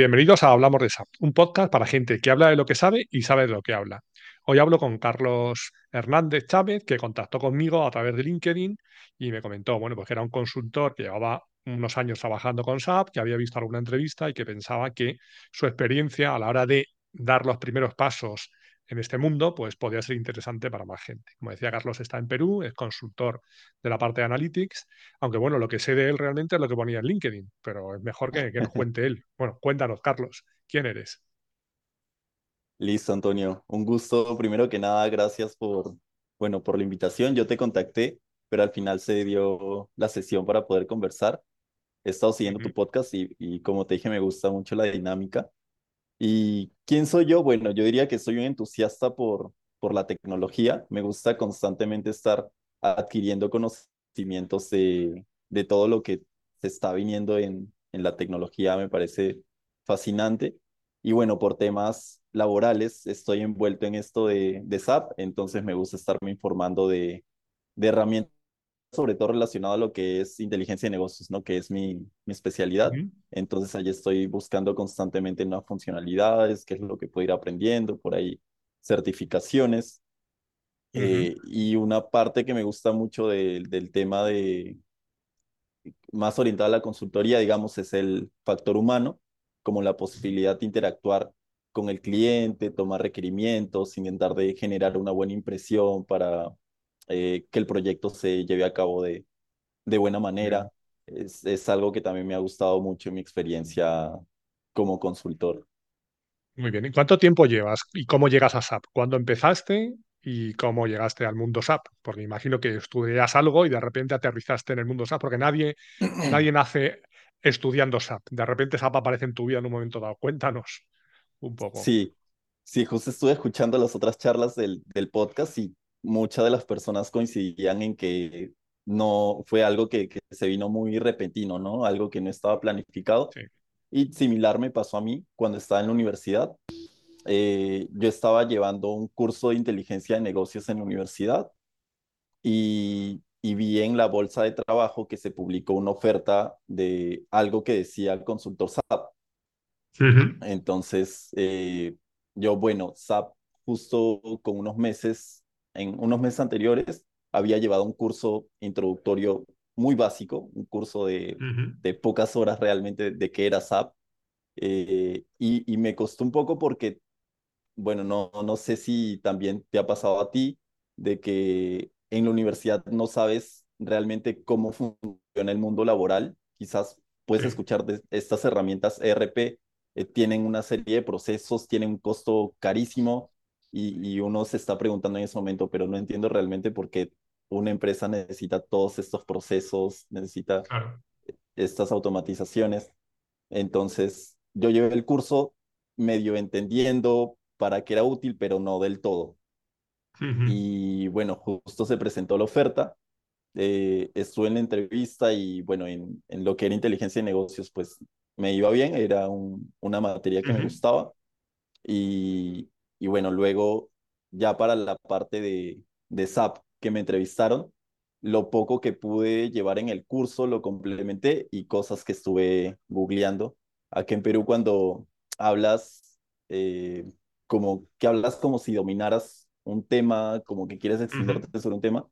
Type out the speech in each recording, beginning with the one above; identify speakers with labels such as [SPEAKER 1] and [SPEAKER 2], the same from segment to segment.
[SPEAKER 1] Bienvenidos a Hablamos de SAP, un podcast para gente que habla de lo que sabe y sabe de lo que habla. Hoy hablo con Carlos Hernández Chávez, que contactó conmigo a través de LinkedIn y me comentó, bueno, pues que era un consultor que llevaba unos años trabajando con SAP, que había visto alguna entrevista y que pensaba que su experiencia a la hora de dar los primeros pasos en este mundo, pues podría ser interesante para más gente. Como decía Carlos, está en Perú, es consultor de la parte de Analytics, aunque bueno, lo que sé de él realmente es lo que ponía en LinkedIn, pero es mejor que, que nos cuente él. Bueno, cuéntanos, Carlos, ¿quién eres?
[SPEAKER 2] Listo, Antonio. Un gusto. Primero que nada, gracias por, bueno, por la invitación. Yo te contacté, pero al final se dio la sesión para poder conversar. He estado siguiendo tu podcast y, y como te dije, me gusta mucho la dinámica. ¿Y quién soy yo? Bueno, yo diría que soy un entusiasta por, por la tecnología. Me gusta constantemente estar adquiriendo conocimientos de, de todo lo que se está viniendo en, en la tecnología. Me parece fascinante. Y bueno, por temas laborales, estoy envuelto en esto de, de SAP, entonces me gusta estarme informando de, de herramientas sobre todo relacionado a lo que es inteligencia de negocios, ¿no? Que es mi, mi especialidad. Entonces, allí estoy buscando constantemente nuevas funcionalidades, qué es lo que puedo ir aprendiendo, por ahí certificaciones. Eh, y una parte que me gusta mucho de- del tema de más orientada a la consultoría, digamos, es el factor humano, como la posibilidad de interactuar con el cliente, tomar requerimientos, intentar de generar una buena impresión para eh, que el proyecto se lleve a cabo de, de buena manera. Es, es algo que también me ha gustado mucho en mi experiencia como consultor.
[SPEAKER 1] Muy bien. ¿Y cuánto tiempo llevas y cómo llegas a SAP? ¿Cuándo empezaste y cómo llegaste al mundo SAP? Porque imagino que estudias algo y de repente aterrizaste en el mundo SAP, porque nadie, nadie nace estudiando SAP. De repente SAP aparece en tu vida en un momento dado. Cuéntanos un poco.
[SPEAKER 2] Sí, sí, justo estuve escuchando las otras charlas del, del podcast y muchas de las personas coincidían en que no fue algo que, que se vino muy repentino, ¿no? Algo que no estaba planificado.
[SPEAKER 1] Sí.
[SPEAKER 2] Y similar me pasó a mí cuando estaba en la universidad. Eh, yo estaba llevando un curso de inteligencia de negocios en la universidad y, y vi en la bolsa de trabajo que se publicó una oferta de algo que decía consultor SAP.
[SPEAKER 1] Ujú,
[SPEAKER 2] Entonces, eh, yo, bueno, SAP justo con unos meses, en unos meses anteriores, había llevado un curso introductorio muy básico, un curso de, pocas horas realmente de qué era SAP. eh, y, y me costó un poco porque, bueno, no, no sé si también te ha pasado a ti, de que en la universidad no sabes realmente cómo funciona el mundo laboral. Quizás puedes
[SPEAKER 1] Sí,
[SPEAKER 2] escuchar de estas herramientas ERP eh, tienen una serie de procesos, tienen un costo carísimo y, y uno se está preguntando en ese momento, pero no entiendo realmente por qué una empresa necesita todos estos procesos, necesita
[SPEAKER 1] claro.
[SPEAKER 2] estas automatizaciones. Entonces, yo llevé el curso medio entendiendo para qué era útil, pero no del todo. Y bueno, justo se presentó la oferta, eh, estuve en la entrevista y bueno, en, en lo que era inteligencia de negocios, pues me iba bien, era un, una materia que me gustaba. Y, y bueno, luego ya para la parte de, de SAP que me entrevistaron, lo poco que pude llevar en el curso lo complementé y cosas que estuve googleando. Aquí en Perú cuando hablas, eh, como que hablas como si dominaras un tema, como que quieres extenderte sobre un tema,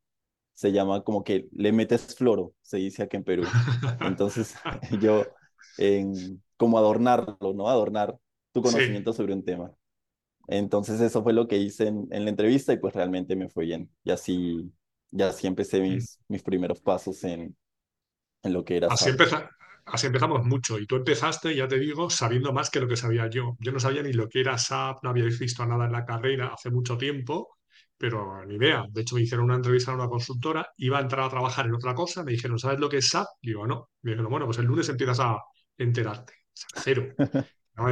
[SPEAKER 2] se llama como que le metes floro, se dice aquí en Perú. Entonces yo, en, como adornarlo, ¿no? Adornar tu
[SPEAKER 1] Sí.
[SPEAKER 2] conocimiento sobre un tema. Entonces eso fue lo que hice en, en la entrevista y pues realmente me fue bien. Y así, ya así empecé mis, mis primeros pasos en, en lo que era
[SPEAKER 1] Así, empeza- así empezamos mucho. Y tú empezaste, ya te digo, sabiendo más que lo que sabía yo. Yo no sabía ni lo que era SAP, no había visto nada en la carrera hace mucho tiempo, pero ni idea. De hecho, me hicieron una entrevista en una consultora, iba a entrar a trabajar en otra cosa, me dijeron, ¿sabes lo que es SAP? Digo, no. Me dijeron, bueno, pues el lunes empiezas a enterarte. Cero. No,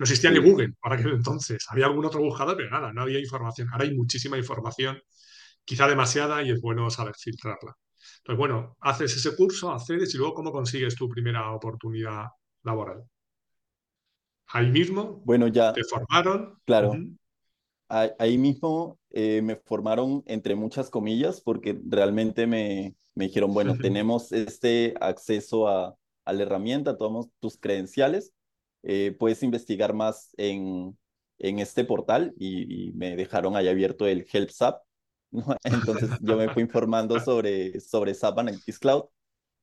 [SPEAKER 1] existía ni. Google para aquel entonces. Había algún otro buscador, pero nada, no había información. Ahora hay muchísima información, quizá demasiada, y es bueno saber filtrarla. Entonces, bueno, haces ese curso, accedes y luego cómo consigues tu primera oportunidad laboral. Ahí mismo
[SPEAKER 2] Bueno, ya,
[SPEAKER 1] te formaron.
[SPEAKER 2] claro, ahí mismo eh, me formaron entre muchas comillas porque realmente me, me dijeron, bueno, tenemos este acceso a, a la herramienta, tomamos tus credenciales eh, puedes investigar más en, en este portal y, me dejaron ahí abierto el Help SAP. Entonces yo me fui informando sobre, sobre SAP Analytics Cloud.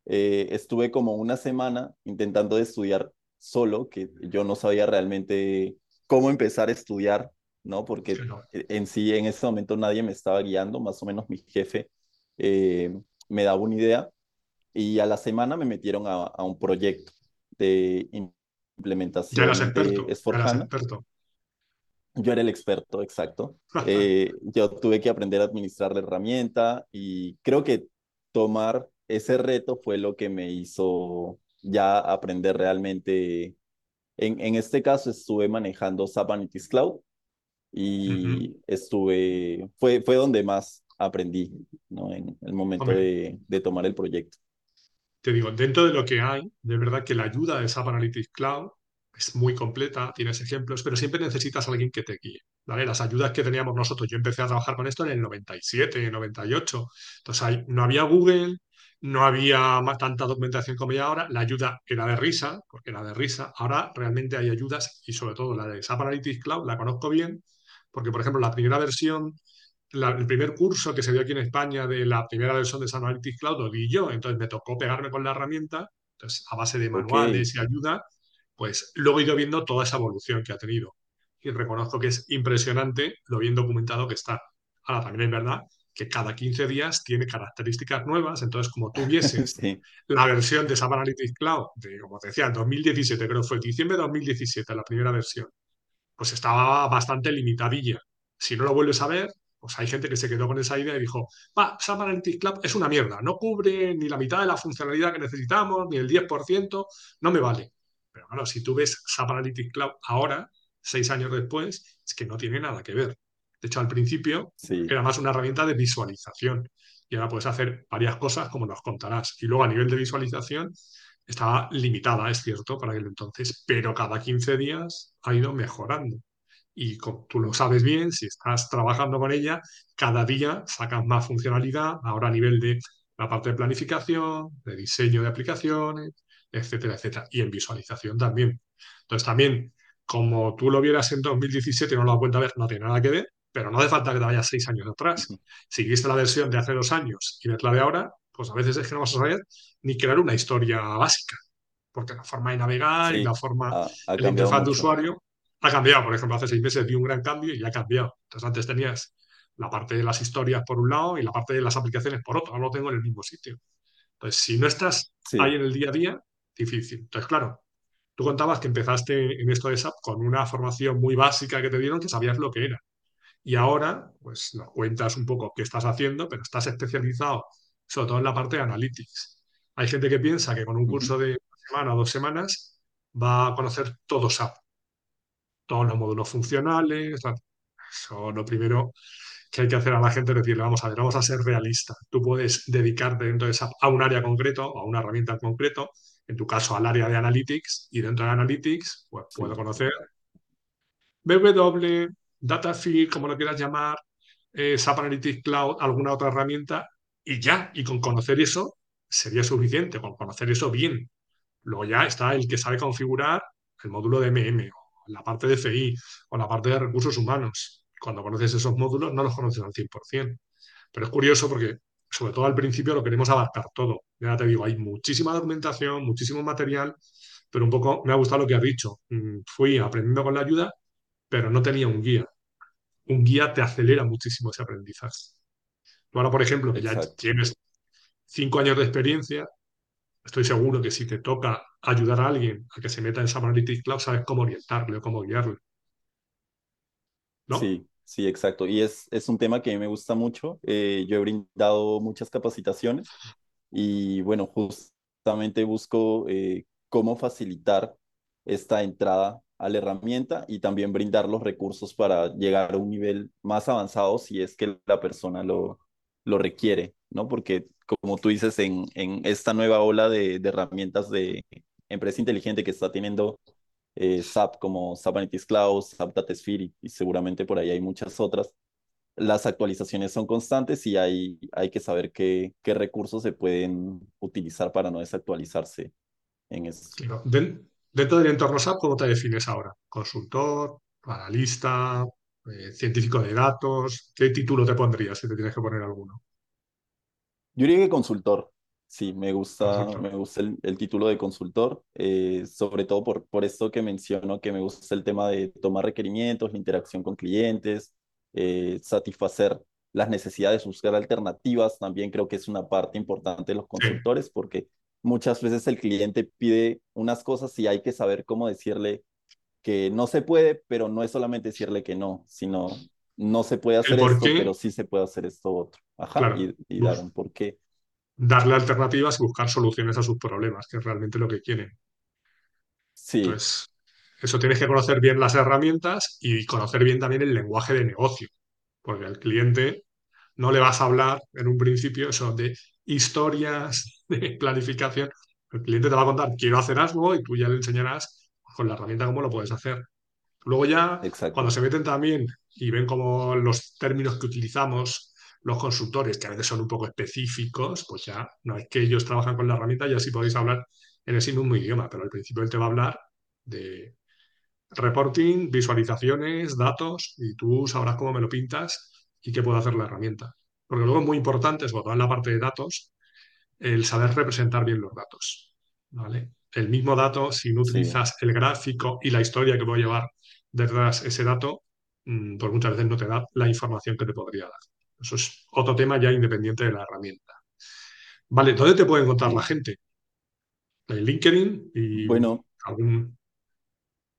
[SPEAKER 2] Eh, estuve como una semana intentando estudiar solo, que yo no sabía realmente cómo empezar a estudiar, ¿no? Porque en sí en ese momento nadie me estaba guiando, más o menos mi jefe eh, me daba una idea y a la semana me metieron a, un proyecto de implementación
[SPEAKER 1] ya eras experto, experto.
[SPEAKER 2] Yo era el experto, exacto. Eh, yo tuve que aprender a administrar la herramienta y creo que tomar ese reto fue lo que me hizo ya aprender realmente. En, en este caso estuve manejando SAP Analytics Cloud y estuve, fue, fue donde más aprendí, ¿no? En el momento de, de, tomar el proyecto.
[SPEAKER 1] Te digo, dentro de lo que hay, de verdad que la ayuda de SAP Analytics Cloud es muy completa, tienes ejemplos, pero siempre necesitas a alguien que te guíe. Las ayudas que teníamos nosotros, yo empecé a trabajar con esto en el 97, 98. Entonces no había Google, no había tanta documentación como hay ahora, la ayuda era de risa, porque era de risa. Ahora realmente hay ayudas y sobre todo la de SAP Analytics Cloud la conozco bien, porque por ejemplo la primera versión, el primer curso que se dio aquí en España de la primera versión de SAP Analytics Cloud lo di yo, entonces me tocó pegarme con la herramienta, entonces a base de manuales y ayuda, pues luego he ido viendo toda esa evolución que ha tenido. Y reconozco que es impresionante lo bien documentado que está. Ahora, también es verdad que cada 15 días tiene características nuevas, entonces como tú vieses la versión de SAP Analytics Cloud, de, como te decía, 2017, creo que fue diciembre de 2017 la primera versión, pues estaba bastante limitadilla. Si no lo vuelves a ver, pues hay gente que se quedó con esa idea y dijo, va, SAP Analytics Cloud es una mierda, no cubre ni la mitad de la funcionalidad que necesitamos, ni el 10%, no me vale. Pero bueno, si tú ves SAP Analytics Cloud ahora, seis años después, es que no tiene nada que ver. De hecho, al principio era más una herramienta de visualización y ahora puedes hacer varias cosas como nos contarás. Y luego a nivel de visualización estaba limitada, es cierto, para aquel entonces, pero cada 15 días ha ido mejorando. Y como tú lo sabes bien, si estás trabajando con ella, cada día sacas más funcionalidad, ahora a nivel de la parte de planificación, de diseño de aplicaciones, etcétera, etcétera. Y en visualización también. Entonces también, como tú lo vieras en 2017 y no lo has vuelto a ver, no tiene nada que ver, pero no hace falta que te vayas seis años atrás. Si viste la versión de hace dos años y ves la de ahora, pues a veces es que no vas a saber ni crear una historia básica, porque la forma de navegar y la forma, de la interfaz de usuario ha cambiado. Por ejemplo, hace seis meses vi un gran cambio y ya ha cambiado. Entonces antes tenías la parte de las historias por un lado y la parte de las aplicaciones por otro. Ahora lo tengo en el mismo sitio. Entonces, si no estás ahí en el día a día, difícil. Entonces, claro, tú contabas que empezaste en esto de SAP con una formación muy básica que te dieron que sabías lo que era. Y ahora, pues nos cuentas un poco qué estás haciendo, pero estás especializado sobre todo en la parte de analytics. Hay gente que piensa que con un curso de una semana o dos semanas va a conocer todo SAP, todos los módulos funcionales. Eso lo primero que hay que hacer a la gente es decirle, vamos a ver, vamos a ser realistas. Tú puedes dedicarte dentro de SAP a un área concreto, a una herramienta en concreto, en tu caso al área de Analytics, y dentro de Analytics pues, puedo conocer BW, Datafeed, como lo quieras llamar, eh, SAP Analytics Cloud, alguna otra herramienta, y ya, y con conocer eso sería suficiente, con conocer eso bien. Luego ya está el que sabe configurar el módulo de MM, o la parte de FI, o la parte de recursos humanos. Cuando conoces esos módulos, no los conoces al 100%. Pero es curioso porque sobre todo al principio lo queremos abarcar todo. Ya te digo, hay muchísima documentación, muchísimo material, pero un poco me ha gustado lo que has dicho. Mm, fui aprendiendo con la ayuda, pero no tenía un guía. Un guía te acelera muchísimo ese aprendizaje. Tú ahora, por ejemplo, que ya tienes cinco años de experiencia, estoy seguro que si te toca ayudar a alguien a que se meta en SAP Analytics Cloud, sabes cómo orientarle o cómo guiarle.
[SPEAKER 2] ¿No? Sí, Sí, exacto. Y es, es un tema que me gusta mucho. Eh, yo he brindado muchas capacitaciones y bueno, justamente busco eh, cómo facilitar esta entrada a la herramienta y también brindar los recursos para llegar a un nivel más avanzado si es que la persona lo, lo requiere, ¿no? Porque como tú dices, en, en esta nueva ola de, de herramientas de empresa inteligente que está teniendo eh, SAP como SAP Analytics Cloud, SAP DataSphere y, seguramente por ahí hay muchas otras. Las actualizaciones son constantes y hay, hay que saber qué, qué recursos se pueden utilizar para no desactualizarse en eso.
[SPEAKER 1] dentro del entorno SAP, ¿cómo te defines ahora? ¿Consultor, analista, eh, científico de datos? ¿Qué título te pondrías si te tienes que poner alguno?
[SPEAKER 2] Yo diría que consultor. Sí, me gusta,
[SPEAKER 1] Consultor.
[SPEAKER 2] me gusta el, el título de consultor, eh, sobre todo por, por esto que menciono, que me gusta el tema de tomar requerimientos, la interacción con clientes, eh, satisfacer las necesidades, buscar alternativas. También creo que es una parte importante de los
[SPEAKER 1] Sí.
[SPEAKER 2] consultores, porque muchas veces el cliente pide unas cosas y hay que saber cómo decirle que no se puede, pero no es solamente decirle que no, sino no se puede hacer esto,
[SPEAKER 1] qué,
[SPEAKER 2] pero sí se puede hacer esto otro. Ajá,
[SPEAKER 1] claro,
[SPEAKER 2] y, y dar un porqué.
[SPEAKER 1] darle alternativas y buscar soluciones a sus problemas, que es realmente lo que quieren.
[SPEAKER 2] Sí,
[SPEAKER 1] Entonces, eso tienes que conocer bien las herramientas y conocer bien también el lenguaje de negocio, porque al cliente no le vas a hablar en un principio eso de historias, de planificación. El cliente te va a contar, quiero hacer algo y tú ya le enseñarás con la herramienta cómo lo puedes hacer. Luego ya, cuando se meten también y ven como los términos que utilizamos los consultores, que a veces son un poco específicos, pues ya no es que ellos trabajan con la herramienta, ya sí podéis hablar en ese mismo idioma, pero al principio él te va a hablar de reporting, visualizaciones, datos, y tú sabrás cómo me lo pintas y qué puede hacer la herramienta. Porque luego es muy importante, sobre todo en la parte de datos, el saber representar bien los datos. ¿vale? El mismo dato, si no
[SPEAKER 2] Sí,
[SPEAKER 1] utilizas el gráfico y la historia que a llevar detrás ese dato, pues muchas veces no te da la información que te podría dar. Eso es otro tema ya independiente de la herramienta. Vale, ¿dónde te puede encontrar la gente? En LinkedIn y
[SPEAKER 2] Bueno,
[SPEAKER 1] algún...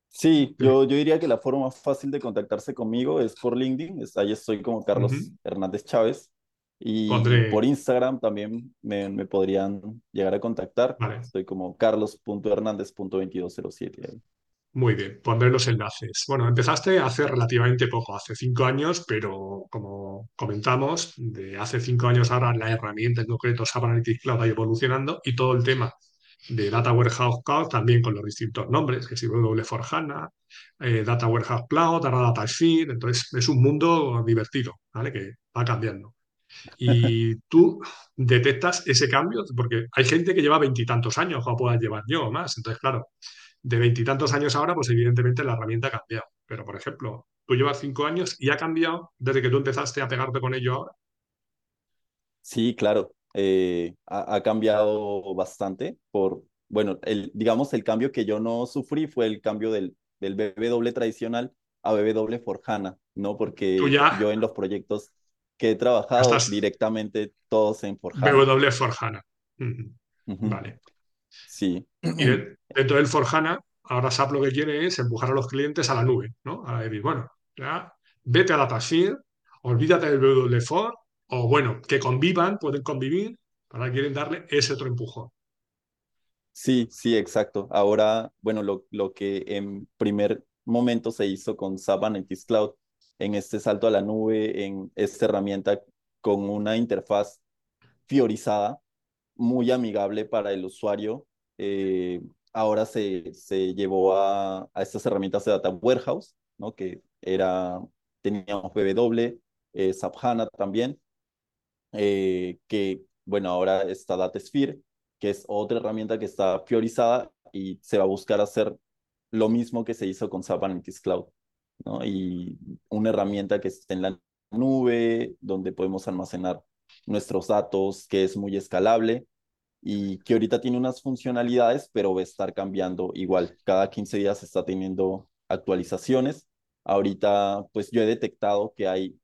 [SPEAKER 2] sí, yo, yo diría que la forma más fácil de contactarse conmigo es por LinkedIn. ahí estoy como Carlos. Hernández Chávez. Y por Instagram también me, me podrían llegar a contactar.
[SPEAKER 1] vale,
[SPEAKER 2] Estoy como carlos.hernández.2207 ahí.
[SPEAKER 1] Muy bien, pondré los enlaces. Bueno, empezaste hace relativamente poco, hace cinco años, pero como comentamos, de hace cinco años ahora la herramienta en concreto SAP Analytics Cloud ha ido evolucionando y todo el tema de Data Warehouse Cloud también con los distintos nombres, que si W for HANA, eh, Data Warehouse Cloud, ahora Data Sphere, entonces es un mundo divertido, ¿vale? Que va cambiando. Y tú detectas ese cambio, porque hay gente que lleva veintitantos años, o puedas llevar yo o más, entonces claro de veintitantos años ahora, pues evidentemente la herramienta ha cambiado. Pero, por ejemplo, tú llevas cinco años y ha cambiado desde que tú empezaste a pegarte con ello ahora.
[SPEAKER 2] Sí, claro. eh, ha, ha cambiado bastante por, bueno, el, digamos, el cambio que yo no sufrí fue el cambio del, del BW tradicional a BW for HANA, ¿no? Porque
[SPEAKER 1] ya
[SPEAKER 2] yo en los proyectos que he trabajado
[SPEAKER 1] estás
[SPEAKER 2] directamente todos en for HANA.
[SPEAKER 1] BW for HANA. Ujú.
[SPEAKER 2] Ujú,
[SPEAKER 1] Vale.
[SPEAKER 2] Sí.
[SPEAKER 1] Y de- dentro del for HANA, ahora SAP lo que quiere es empujar a los clientes a la nube, ¿no? A decir, bueno, ya vete a DataSphere, olvídate del BW for, o bueno, que convivan, pueden convivir, ahora quieren darle ese otro empujón.
[SPEAKER 2] Sí, sí, exacto. Ahora, bueno, lo, lo que en primer momento se hizo con SAP Analytics Cloud, en este salto a la nube, en esta herramienta con una interfaz fiorizada, muy amigable para el usuario, eh, ahora se, se llevó a, a estas herramientas de Data Warehouse, ¿no? Que era, teníamos BW, eh, SAP HANA también, eh, que, bueno, ahora está DataSphere, que es otra herramienta que está priorizada y se va a buscar hacer lo mismo que se hizo con SAP Analytics Cloud, Y una herramienta que esté en la nube, donde podemos almacenar nuestros datos, que es muy escalable y que ahorita tiene unas funcionalidades, pero va a estar cambiando igual. Cada 15 días está teniendo actualizaciones. Ahorita, pues yo he detectado que hay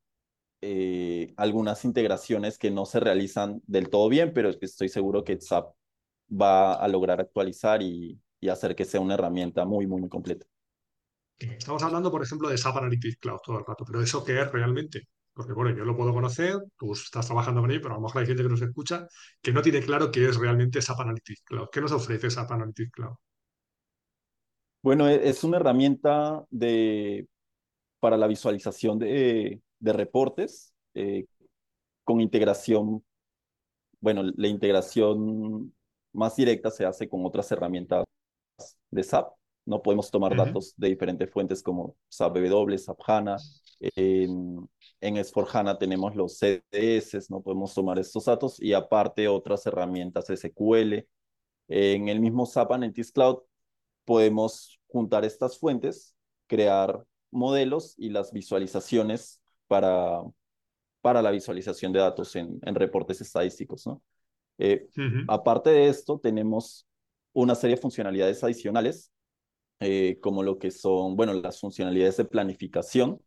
[SPEAKER 2] eh, algunas integraciones que no se realizan del todo bien, pero estoy seguro que SAP va a lograr actualizar y, y hacer que sea una herramienta muy, muy, muy completa.
[SPEAKER 1] Estamos hablando, por ejemplo, de SAP Analytics Cloud todo el rato, pero ¿eso qué es realmente? Porque, bueno, yo lo puedo conocer, tú estás trabajando con ello, pero a lo mejor hay gente que nos escucha que no tiene claro qué es realmente SAP Analytics Cloud. ¿Qué nos ofrece SAP Analytics Cloud?
[SPEAKER 2] Bueno, e- es una herramienta de, para la visualización de, de reportes eh, con integración, bueno, la integración más directa se hace con otras herramientas de SAP. No podemos tomar datos de diferentes fuentes como SAP BW, SAP HANA. En, en S4HANA tenemos los CDS, no podemos tomar estos datos y aparte otras herramientas SQL. En el mismo SAP Analytics Cloud podemos juntar estas fuentes, crear modelos y las visualizaciones para, para la visualización de datos en, en reportes estadísticos. ¿no? Eh, aparte de esto, tenemos una serie de funcionalidades adicionales, eh, como lo que son, bueno, las funcionalidades de planificación,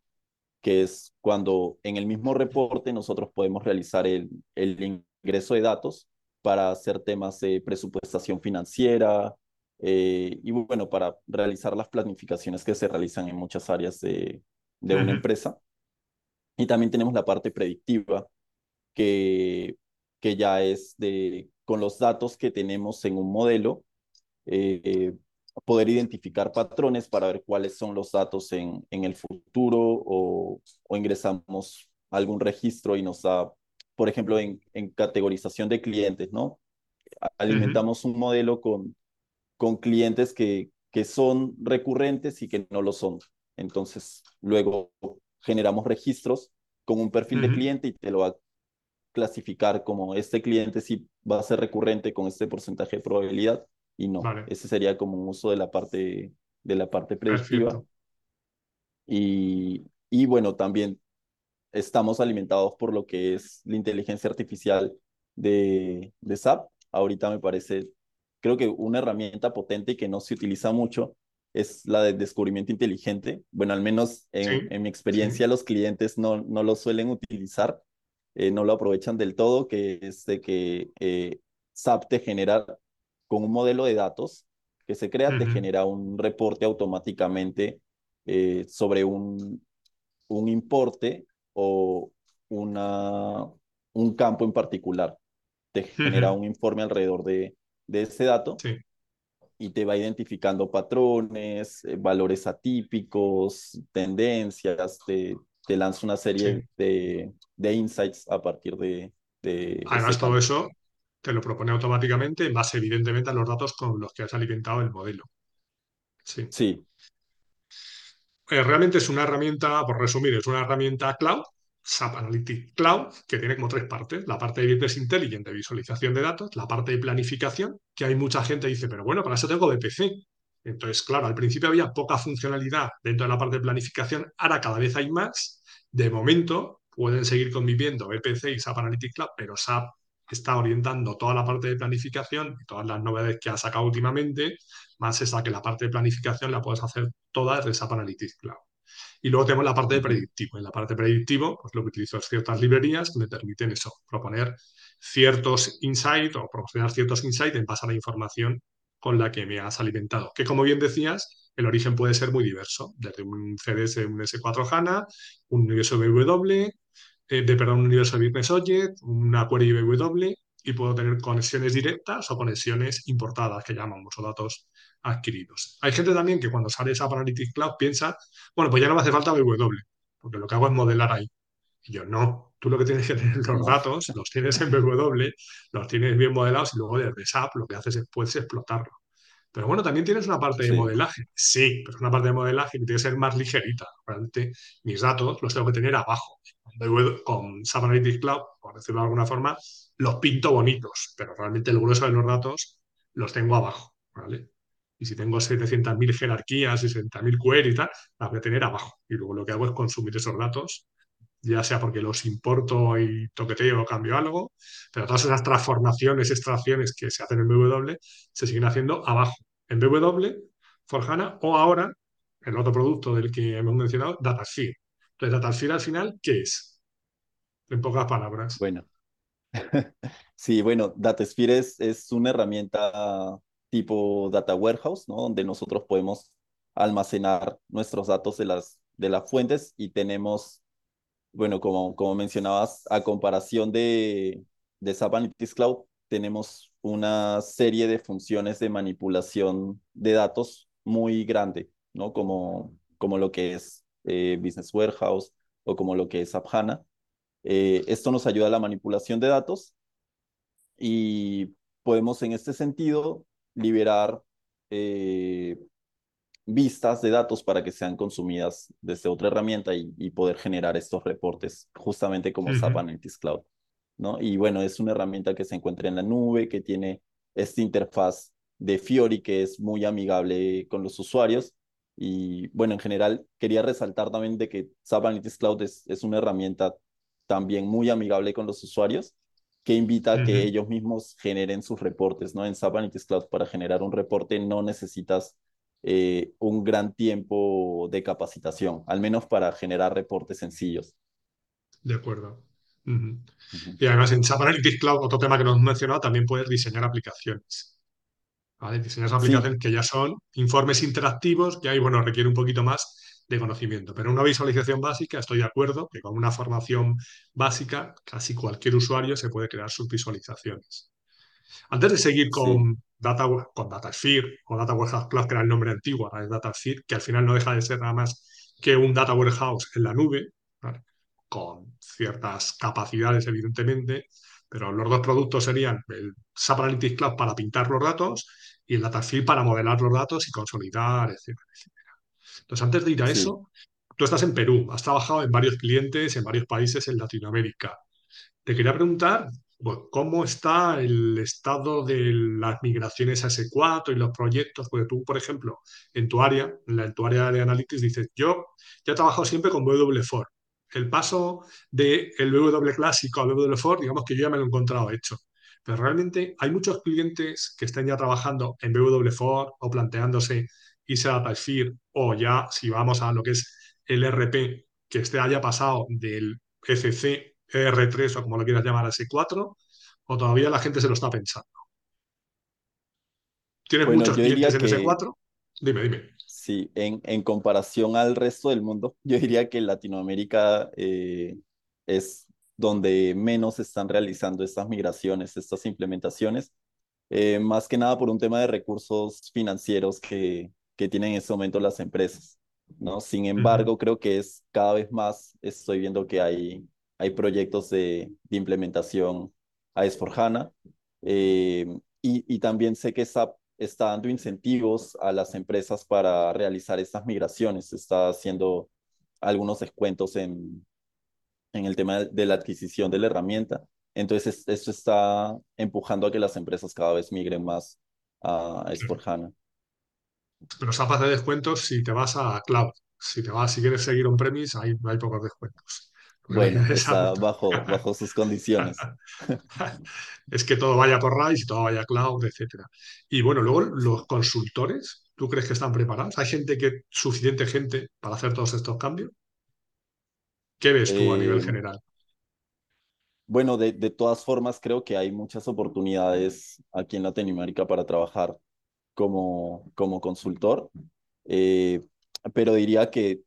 [SPEAKER 2] que es cuando en el mismo reporte nosotros podemos realizar el, el ingreso de datos para hacer temas de presupuestación financiera eh, y bueno, para realizar las planificaciones que se realizan en muchas áreas de, de una empresa. Y también tenemos la parte predictiva, que, que ya es de, con los datos que tenemos en un modelo, eh, poder identificar patrones para ver cuáles son los datos en, en el futuro o, o, ingresamos algún registro y nos da, por ejemplo, en, en categorización de clientes, ¿no? Alimentamos un modelo con, con clientes que, que son recurrentes y que no lo son. Entonces, luego generamos registros con un perfil de cliente y te lo va a clasificar como este cliente si va a ser recurrente con este porcentaje de probabilidad y no. Ese sería como un uso de la parte, de la parte predictiva. Y, y bueno, también estamos alimentados por lo que es la inteligencia artificial de, de SAP. Ahorita me parece, creo que una herramienta potente y que no se utiliza mucho es la de descubrimiento inteligente. Bueno, al menos en, en mi experiencia los clientes no, no lo suelen utilizar, eh, no lo aprovechan del todo, que es de que eh, SAP te genera con un modelo de datos que se crea, te genera un reporte automáticamente eh, sobre un, un importe o una, un campo en particular. Te genera un informe alrededor de, de ese dato y te va identificando patrones, eh, valores atípicos, tendencias, te, te lanza una serie de, de, insights a partir de... de
[SPEAKER 1] Además, todo eso te lo propone automáticamente en base, evidentemente, a los datos con los que has alimentado el modelo. Sí.
[SPEAKER 2] Sí.
[SPEAKER 1] Eh, realmente es una herramienta, por resumir, es una herramienta cloud, SAP Analytics Cloud, que tiene como tres partes. La parte de Business Intelligence, de visualización de datos, la parte de planificación, que hay mucha gente que dice, pero bueno, para eso tengo BPC. Entonces, claro, al principio había poca funcionalidad dentro de la parte de planificación, ahora cada vez hay más. De momento, pueden seguir conviviendo BPC y SAP Analytics Cloud, pero SAP está orientando toda la parte de planificación y todas las novedades que ha sacado últimamente, más esa que la parte de planificación la puedes hacer toda desde SAP Analytics Cloud. Y luego tenemos la parte de predictivo. En la parte de predictivo, pues lo que utilizo es ciertas librerías que me permiten eso, proponer ciertos insights o proporcionar ciertos insights en base a la información con la que me has alimentado. Que como bien decías, el origen puede ser muy diverso, desde un CDS, un S4 HANA, un BW, eh, de, perdón, un universo Business Object, una query BW, y puedo tener conexiones directas o conexiones importadas, que llamamos, o datos adquiridos. Hay gente también que cuando sale esa Analytics Cloud piensa, bueno, pues ya no me hace falta BW, porque lo que hago es modelar ahí. Y yo, no, tú lo que tienes que tener los datos, los tienes en BW, los tienes bien modelados y luego desde SAP lo que haces es puedes explotarlo. Pero bueno, también tienes una parte de modelaje. Sí, pero es una parte de modelaje que tiene que ser más ligerita. Realmente mis datos los tengo que tener abajo. Con SAP Analytics Cloud, por decirlo de alguna forma, los pinto bonitos, pero realmente el grueso de los datos los tengo abajo. ¿vale? Y si tengo 700.000 jerarquías y 60.000 queries y tal, las voy a tener abajo. Y luego lo que hago es consumir esos datos ya sea porque los importo y toqueteo o cambio algo, pero todas esas transformaciones, extracciones que se hacen en BW se siguen haciendo abajo, en BW, Forjana o ahora, el otro producto del que hemos mencionado, Datasphere. Datasphere al final, ¿qué es? En pocas palabras.
[SPEAKER 2] Bueno, sí, bueno, Datasphere es, es una herramienta tipo Data Warehouse, ¿no? Donde nosotros podemos almacenar nuestros datos de las, de las fuentes y tenemos bueno, como, como mencionabas, a comparación de, de SAP Analytics Cloud, tenemos una serie de funciones de manipulación de datos muy grande, ¿no? Como, como lo que es eh, Business Warehouse o como lo que es SAP HANA. Eh, esto nos ayuda a la manipulación de datos y podemos en este sentido liberar eh, vistas de datos para que sean consumidas desde otra herramienta y, poder generar estos reportes justamente como SAP Analytics Cloud. ¿no? Y bueno, es una herramienta que se encuentra en la nube, que tiene esta interfaz de Fiori, que es muy amigable con los usuarios. Y bueno, en general quería resaltar también de que SAP Analytics Cloud es, es una herramienta también muy amigable con los usuarios que invita a que ellos mismos generen sus reportes, ¿no? En SAP Analytics Cloud para generar un reporte no necesitas eh, un gran tiempo de capacitación, al menos para generar reportes sencillos.
[SPEAKER 1] De acuerdo. Y además en SAP Analytics Cloud, otro tema que nos hemos mencionado, también puedes diseñar aplicaciones. ¿Vale? Diseñar aplicaciones que ya son informes interactivos, que ahí, bueno, requiere un poquito más de conocimiento. Pero una visualización básica, estoy de acuerdo que con una formación básica, casi cualquier usuario se puede crear sus visualizaciones. Antes de seguir con, Data, con DataSphere o Data Warehouse Cloud, que era el nombre antiguo, ahora es DataSphere, que al final no deja de ser nada más que un Data Warehouse en la nube, con ciertas capacidades, evidentemente, pero los dos productos serían el SAP Analytics Cloud para pintar los datos y el DataSphere para modelar los datos y consolidar, etcétera, entonces, antes de ir a eso, tú estás en Perú, has trabajado en varios clientes, en varios países en Latinoamérica. Te quería preguntar, ¿cómo está el estado de las migraciones a S4 y los proyectos? Porque tú, por ejemplo, en tu área, en, tu área de Analytics, dices, yo ya he trabajado siempre con W4. El paso del W clásico al W4, digamos que yo ya me lo he encontrado hecho. Pero realmente hay muchos clientes que estén ya trabajando en W4 o planteándose irse a DataSphere o ya si vamos a lo que es el RP, que este haya pasado del FC, R3 o como lo quieras llamar, a S4, o todavía la gente se lo está pensando. ¿Tienes muchos clientes en S4? Dime, dime.
[SPEAKER 2] Sí, en, en, comparación al resto del mundo, yo diría que Latinoamérica eh, es donde menos están realizando estas migraciones, estas implementaciones, eh, más que nada por un tema de recursos financieros que, que tienen en este momento las empresas. ¿no? Sin embargo, creo que es cada vez más, estoy viendo que hay, hay proyectos de, de implementación a S4HANA eh, y, y, también sé que está, está dando incentivos a las empresas para realizar estas migraciones, está haciendo algunos descuentos en, en el tema de la adquisición de la herramienta. Entonces, esto está empujando a que las empresas cada vez migren más a S4HANA.
[SPEAKER 1] Pero SAP de descuentos si te vas a cloud. Si te vas, si quieres seguir on premise, hay, hay pocos descuentos.
[SPEAKER 2] Bueno, está bajo, bajo sus condiciones.
[SPEAKER 1] es que todo vaya por RISE, todo vaya cloud, etcétera. Y bueno, luego los consultores, ¿tú crees que están preparados? ¿Hay gente que, suficiente gente para hacer todos estos cambios? ¿Qué ves tú a nivel eh, general?
[SPEAKER 2] Bueno, de, de, todas formas, creo que hay muchas oportunidades aquí en Latinoamérica para trabajar como, como consultor, eh, pero diría que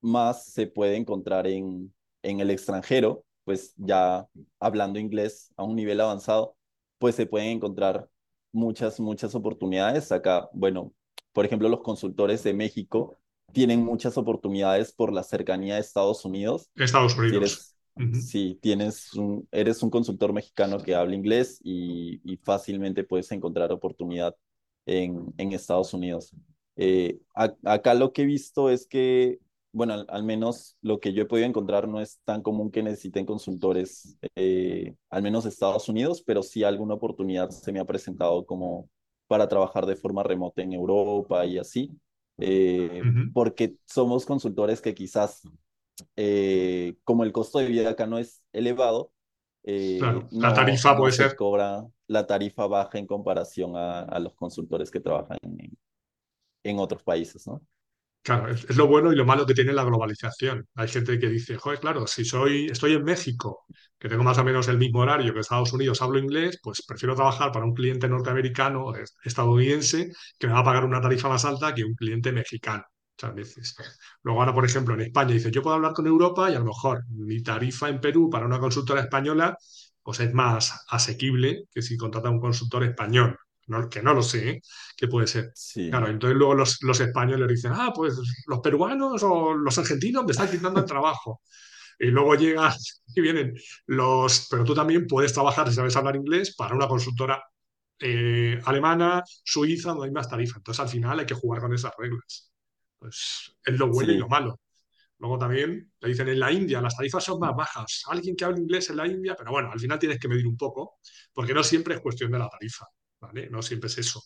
[SPEAKER 2] más se puede encontrar en, en el extranjero, pues ya hablando inglés a un nivel avanzado, pues se pueden encontrar muchas, muchas oportunidades. Acá, bueno, por ejemplo, los consultores de México tienen muchas oportunidades por la cercanía de Estados Unidos.
[SPEAKER 1] Estados Unidos.
[SPEAKER 2] Si tienes un, eres un consultor mexicano que habla inglés y, y fácilmente puedes encontrar oportunidad en, en Estados Unidos. Eh, acá lo que he visto es que, bueno, al, menos lo que yo he podido encontrar no es tan común que necesiten consultores, eh, al menos de Estados Unidos, pero sí alguna oportunidad se me ha presentado como para trabajar de forma remota en Europa y así, eh, porque somos consultores que quizás, como el costo de vida acá no es elevado,
[SPEAKER 1] la tarifa puede ser.
[SPEAKER 2] Cobra, la tarifa baja en comparación a, los consultores que trabajan en, en otros países, ¿no?
[SPEAKER 1] Claro, es, lo bueno y lo malo que tiene la globalización. Hay gente que dice, joder, claro, si soy, estoy en México, que tengo más o menos el mismo horario que Estados Unidos, hablo inglés, pues prefiero trabajar para un cliente norteamericano o estadounidense que me va a pagar una tarifa más alta que un cliente mexicano. Muchas veces. Luego ahora, por ejemplo, en España dice, yo puedo hablar con Europa y a lo mejor mi tarifa en Perú para una consultora española pues es más asequible que si contrata un consultor español. Que no lo sé, que puede ser. Claro, entonces luego los, los, españoles dicen, ah, pues los peruanos o los argentinos me están quitando el trabajo. Y luego llegan y vienen los, pero tú también puedes trabajar si sabes hablar inglés para una consultora eh, alemana, suiza, donde hay más tarifa. Entonces al final hay que jugar con esas reglas. Pues es lo bueno y lo malo. Luego también te dicen en la India las tarifas son más bajas. Alguien que habla inglés en la India, pero bueno, al final tienes que medir un poco, porque no siempre es cuestión de la tarifa, No siempre es eso.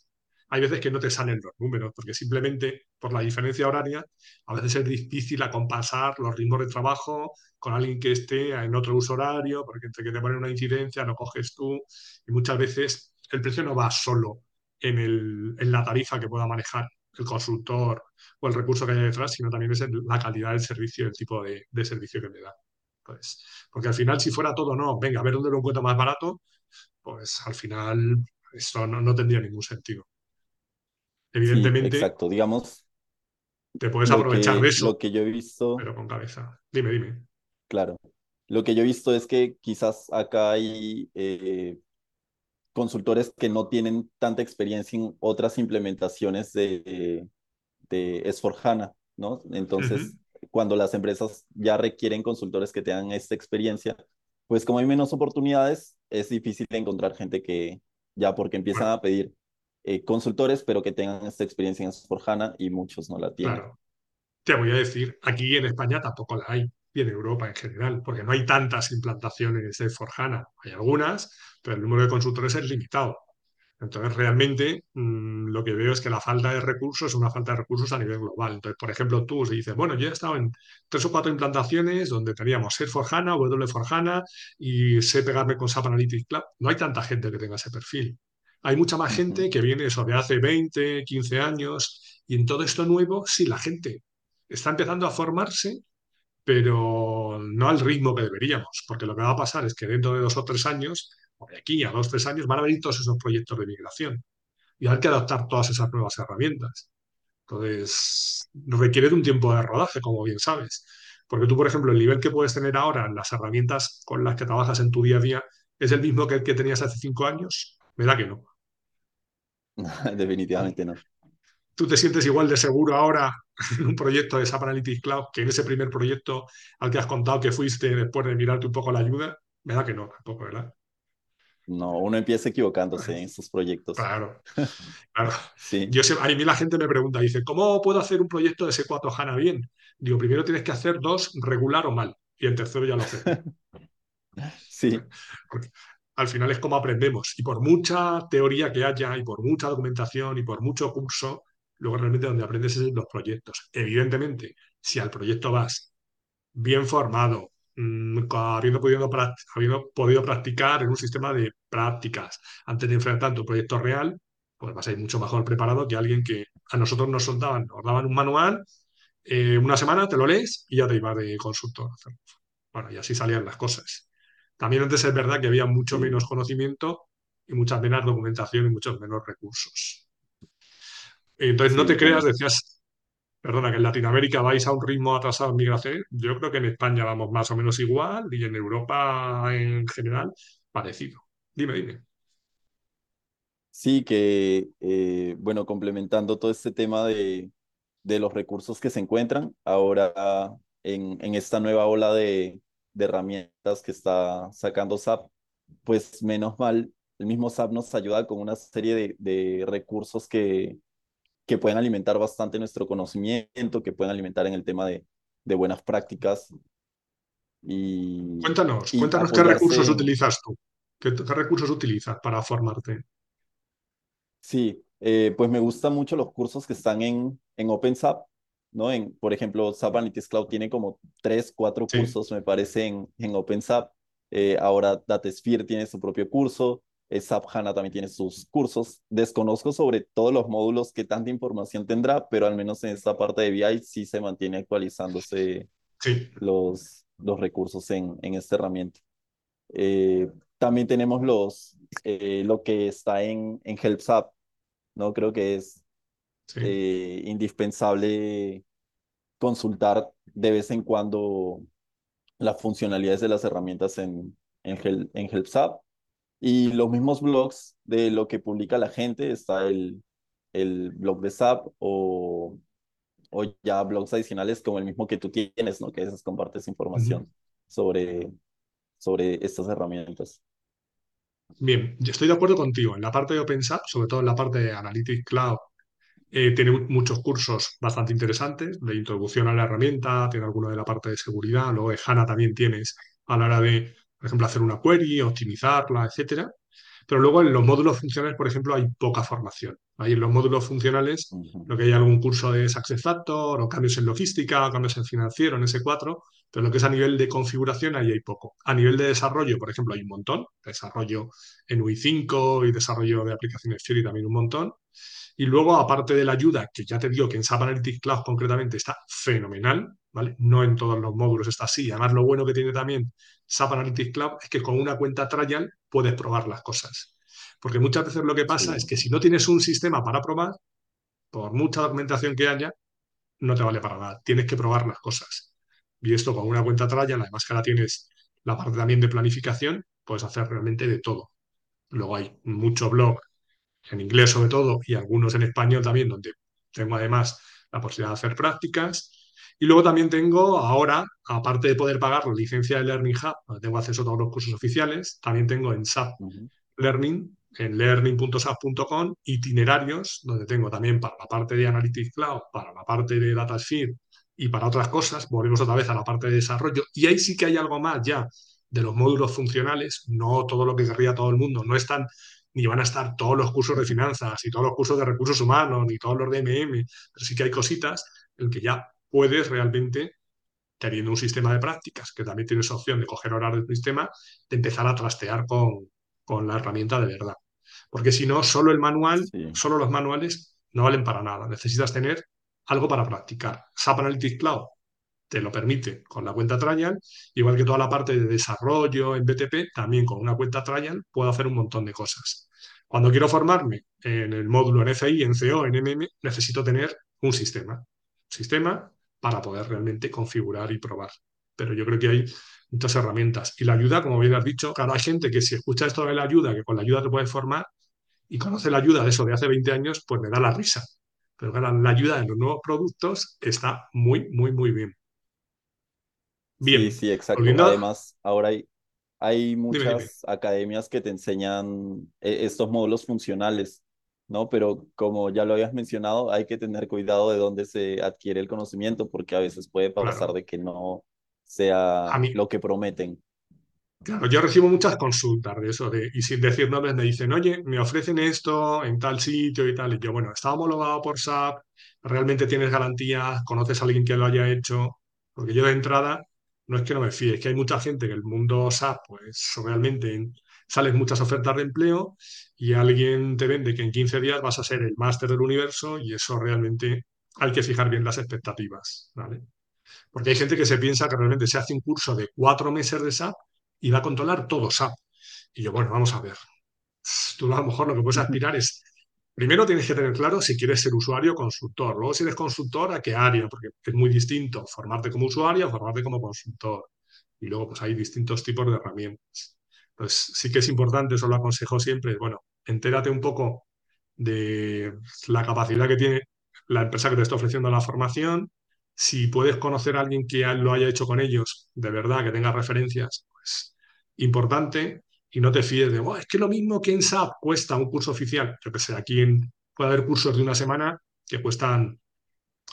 [SPEAKER 1] hay veces que no te salen los números, porque simplemente por la diferencia horaria, a veces es difícil acompasar los ritmos de trabajo con alguien que esté en otro uso horario, porque entre que te ponen una incidencia, no coges tú, y muchas veces el precio no va solo en, el, en la tarifa que pueda manejar el consultor o el recurso que haya detrás, sino también es la calidad del servicio, el tipo de, servicio que me da. Pues, porque al final, si fuera todo, no, venga, a ver dónde lo encuentro más barato, pues al final esto no, no tendría ningún sentido.
[SPEAKER 2] Sí,
[SPEAKER 1] Evidentemente,
[SPEAKER 2] exacto. Digamos,
[SPEAKER 1] te puedes aprovechar de eso,
[SPEAKER 2] lo que yo he visto,
[SPEAKER 1] pero con cabeza. Dime, dime.
[SPEAKER 2] claro, lo que yo he visto es que quizás acá hay eh, consultores que no tienen tanta experiencia en otras implementaciones de, de S4HANA, ¿no? Entonces, cuando las empresas ya requieren consultores que tengan esta experiencia, pues como hay menos oportunidades, es difícil encontrar gente que ya porque empiezan a pedir eh, consultores, pero que tengan esta experiencia en S4HANA y muchos no la tienen.
[SPEAKER 1] claro. Te voy a decir, aquí en España tampoco la hay, y en Europa en general, porque no hay tantas implantaciones de Forjana. Hay algunas, pero el número de consultores es limitado. Entonces, realmente mm, lo que veo es que la falta de recursos es una falta de recursos a nivel global. Entonces, por ejemplo, tú dices, bueno, yo he estado en tres o cuatro implantaciones donde teníamos SAP for HANA, W for HANA y sé pegarme con SAP Analytics Cloud. No hay tanta gente que tenga ese perfil. Hay mucha más gente que viene eso de hace 20, 15 años y en todo esto nuevo, sí, la gente está empezando a formarse, pero no al ritmo que deberíamos, porque lo que va a pasar es que dentro de dos o tres años, de aquí a dos o tres años, van a venir todos esos proyectos de migración y hay que adaptar todas esas nuevas herramientas. Entonces, requiere de un tiempo de rodaje, como bien sabes. Porque tú, por ejemplo, el nivel que puedes tener ahora en las herramientas con las que trabajas en tu día a día es el mismo que el que tenías hace cinco años. Me da que no.
[SPEAKER 2] Definitivamente no.
[SPEAKER 1] ¿Tú te sientes igual de seguro ahora en un proyecto de SAP Analytics Cloud que en ese primer proyecto al que has contado que fuiste después de mirarte un poco la ayuda? Me da que no, tampoco, ¿verdad?
[SPEAKER 2] No, uno empieza equivocándose en estos proyectos.
[SPEAKER 1] Claro. Claro.
[SPEAKER 2] Sí,
[SPEAKER 1] Yo sé, a mí la gente me pregunta, dice, ¿cómo puedo hacer un proyecto de S4 HANA bien? Digo, primero tienes que hacer dos regular o mal, y el tercero ya lo haces
[SPEAKER 2] sí,
[SPEAKER 1] Porque al final es como aprendemos. Y por mucha teoría que haya, y por mucha documentación, y por mucho curso, luego realmente donde aprendes es en los proyectos. Evidentemente, si al proyecto vas bien formado, habiendo podido, habiendo podido practicar en un sistema de prácticas antes de enfrentar tu proyecto real, pues vas a ir mucho mejor preparado que alguien que a nosotros nos soltaban, nos daban un manual, eh, una semana te lo lees y ya te ibas de consultor. Bueno, y así salían las cosas. También antes es verdad que había mucho menos conocimiento y mucha menos documentación y muchos menos recursos. Entonces, no te creas, decías Perdona, que en Latinoamérica vais a un ritmo atrasado en migración. Yo creo que en España vamos más o menos igual y en Europa en general parecido. Dime, dime.
[SPEAKER 2] Sí, que, eh, bueno, complementando todo este tema de, de los recursos que se encuentran ahora en, en esta nueva ola de, de herramientas que está sacando SAP, pues menos mal, el mismo SAP nos ayuda con una serie de, de recursos que, que pueden alimentar bastante nuestro conocimiento, que pueden alimentar en el tema de, de buenas prácticas y,
[SPEAKER 1] Cuéntanos,
[SPEAKER 2] y
[SPEAKER 1] cuéntanos qué recursos utilizas tú. ¿Qué, qué recursos utilizas para formarte?
[SPEAKER 2] Sí, eh, pues me gustan mucho los cursos que están en, en OpenSAP, ¿no? En, por ejemplo, SAP Analytics Cloud tiene como tres, cuatro
[SPEAKER 1] Sí.
[SPEAKER 2] cursos, me parece, en, en OpenSAP. Eh, ahora DataSphere tiene su propio curso, SAP HANA también tiene sus cursos. Desconozco sobre todos los módulos que tanta información tendrá, pero al menos en esta parte de BI sí se mantiene actualizándose
[SPEAKER 1] Sí,
[SPEAKER 2] los, los recursos en, en esta herramienta. Eh, también tenemos los, eh, lo que está en, en HelpSAP ¿no? Creo que es
[SPEAKER 1] sí.
[SPEAKER 2] eh, indispensable consultar de vez en cuando las funcionalidades de las herramientas en, en, Hel- en HelpSAP y los mismos blogs de lo que publica la gente. Está el, el blog de SAP o, o ya blogs adicionales como el mismo que tú tienes, ¿no? Que es compartes
[SPEAKER 1] Ujú.
[SPEAKER 2] información sobre, sobre estas herramientas.
[SPEAKER 1] Bien, yo estoy de acuerdo contigo. En la parte de OpenSAP, sobre todo en la parte de Analytics Cloud, eh, tiene muchos cursos bastante interesantes de introducción a la herramienta, tiene alguno de la parte de seguridad, luego de HANA también tienes a la hora de, por ejemplo, hacer una query, optimizarla, etcétera. Pero luego en los módulos funcionales, por ejemplo, hay poca formación. Ahí en los módulos funcionales, lo que hay algún curso de Success Factor o cambios en logística o cambios en financiero, en S4, pero lo que es a nivel de configuración, ahí hay poco. A nivel de desarrollo, por ejemplo, hay un montón. Desarrollo en UI5 y desarrollo de aplicaciones Fury también un montón. Y luego, aparte de la ayuda, que ya te digo que en SAP Analytics Cloud concretamente está fenomenal, ¿vale? No en todos los módulos está así. Además, lo bueno que tiene también SAP Analytics Cloud es que con una cuenta trial puedes probar las cosas. Porque muchas veces lo que pasa es que si no tienes un sistema para probar, por mucha documentación que haya, no te vale para nada. Tienes que probar las cosas. Y esto con una cuenta trial, además que ahora tienes la parte también de planificación, puedes hacer realmente de todo. Luego hay mucho blog en inglés sobre todo, y algunos en español también, donde tengo además la posibilidad de hacer prácticas. Y luego también tengo ahora, aparte de poder pagar la licencia de Learning Hub, donde tengo acceso a todos los cursos oficiales, también tengo en SAP Learning, en learning.sap.com, itinerarios, donde tengo también para la parte de Analytics Cloud, para la parte de Datasphere y para otras cosas. Volvemos otra vez a la parte de desarrollo. Y ahí sí que hay algo más ya de los módulos funcionales, no todo lo que querría todo el mundo, no están ni van a estar todos los cursos de finanzas y todos los cursos de recursos humanos, ni todos los de MM, pero sí que hay cositas en que ya puedes realmente, teniendo un sistema de prácticas, que también tienes opción de coger horarios del sistema, de empezar a trastear con, con la herramienta de verdad. Porque si no, solo el manual, solo los manuales no valen para nada. Necesitas tener algo para practicar. SAP Analytics Cloud te lo permite con la cuenta trial, igual que toda la parte de desarrollo en BTP, también con una cuenta trial puedo hacer un montón de cosas. Cuando quiero formarme en el módulo en FI, en CO, en MM, necesito tener un sistema. sistema para poder realmente configurar y probar. Pero yo creo que hay muchas herramientas. Y la ayuda, como bien has dicho, claro, hay gente que si escucha esto de la ayuda, que con la ayuda te puedes formar, y conoce la ayuda de eso de hace 20 años, pues me da la risa. Pero claro, la ayuda de los nuevos productos está muy, muy, muy bien.
[SPEAKER 2] Bien. Sí, sí, exacto. Además, ahora hay, hay muchas academias que te enseñan eh, estos módulos funcionales, ¿no? Pero como ya lo habías mencionado, hay que tener cuidado de dónde se adquiere el conocimiento, porque a veces puede pasar de que no sea lo que prometen.
[SPEAKER 1] Claro, yo recibo muchas consultas de eso, de, y sin decir nombres me dicen, oye, me ofrecen esto en tal sitio y tal. Y yo, bueno, está homologado por SAP, realmente tienes garantías, conoces a alguien que lo haya hecho, porque yo de entrada no es que no me fíe, es que hay mucha gente que el mundo SAP, pues realmente salen muchas ofertas de empleo y alguien te vende que en 15 días vas a ser el máster del universo y eso realmente hay que fijar bien las expectativas, ¿vale? Porque hay gente que se piensa que realmente se hace un curso de cuatro meses de SAP y va a controlar todo SAP. Y yo, bueno, vamos a ver. Tú a lo mejor lo que puedes aspirar es Primero tienes que tener claro si quieres ser usuario o consultor. Luego, si eres consultor, a qué área, porque es muy distinto formarte como usuario o formarte como consultor. Y luego, pues hay distintos tipos de herramientas. Entonces, sí que es importante, eso lo aconsejo siempre, bueno, entérate un poco de la capacidad que tiene la empresa que te está ofreciendo la formación. Si puedes conocer a alguien que lo haya hecho con ellos, de verdad, que tenga referencias, pues importante y no te fíes de, es que lo mismo que en SAP cuesta un curso oficial. Yo que sé, aquí puede haber cursos de una semana que cuestan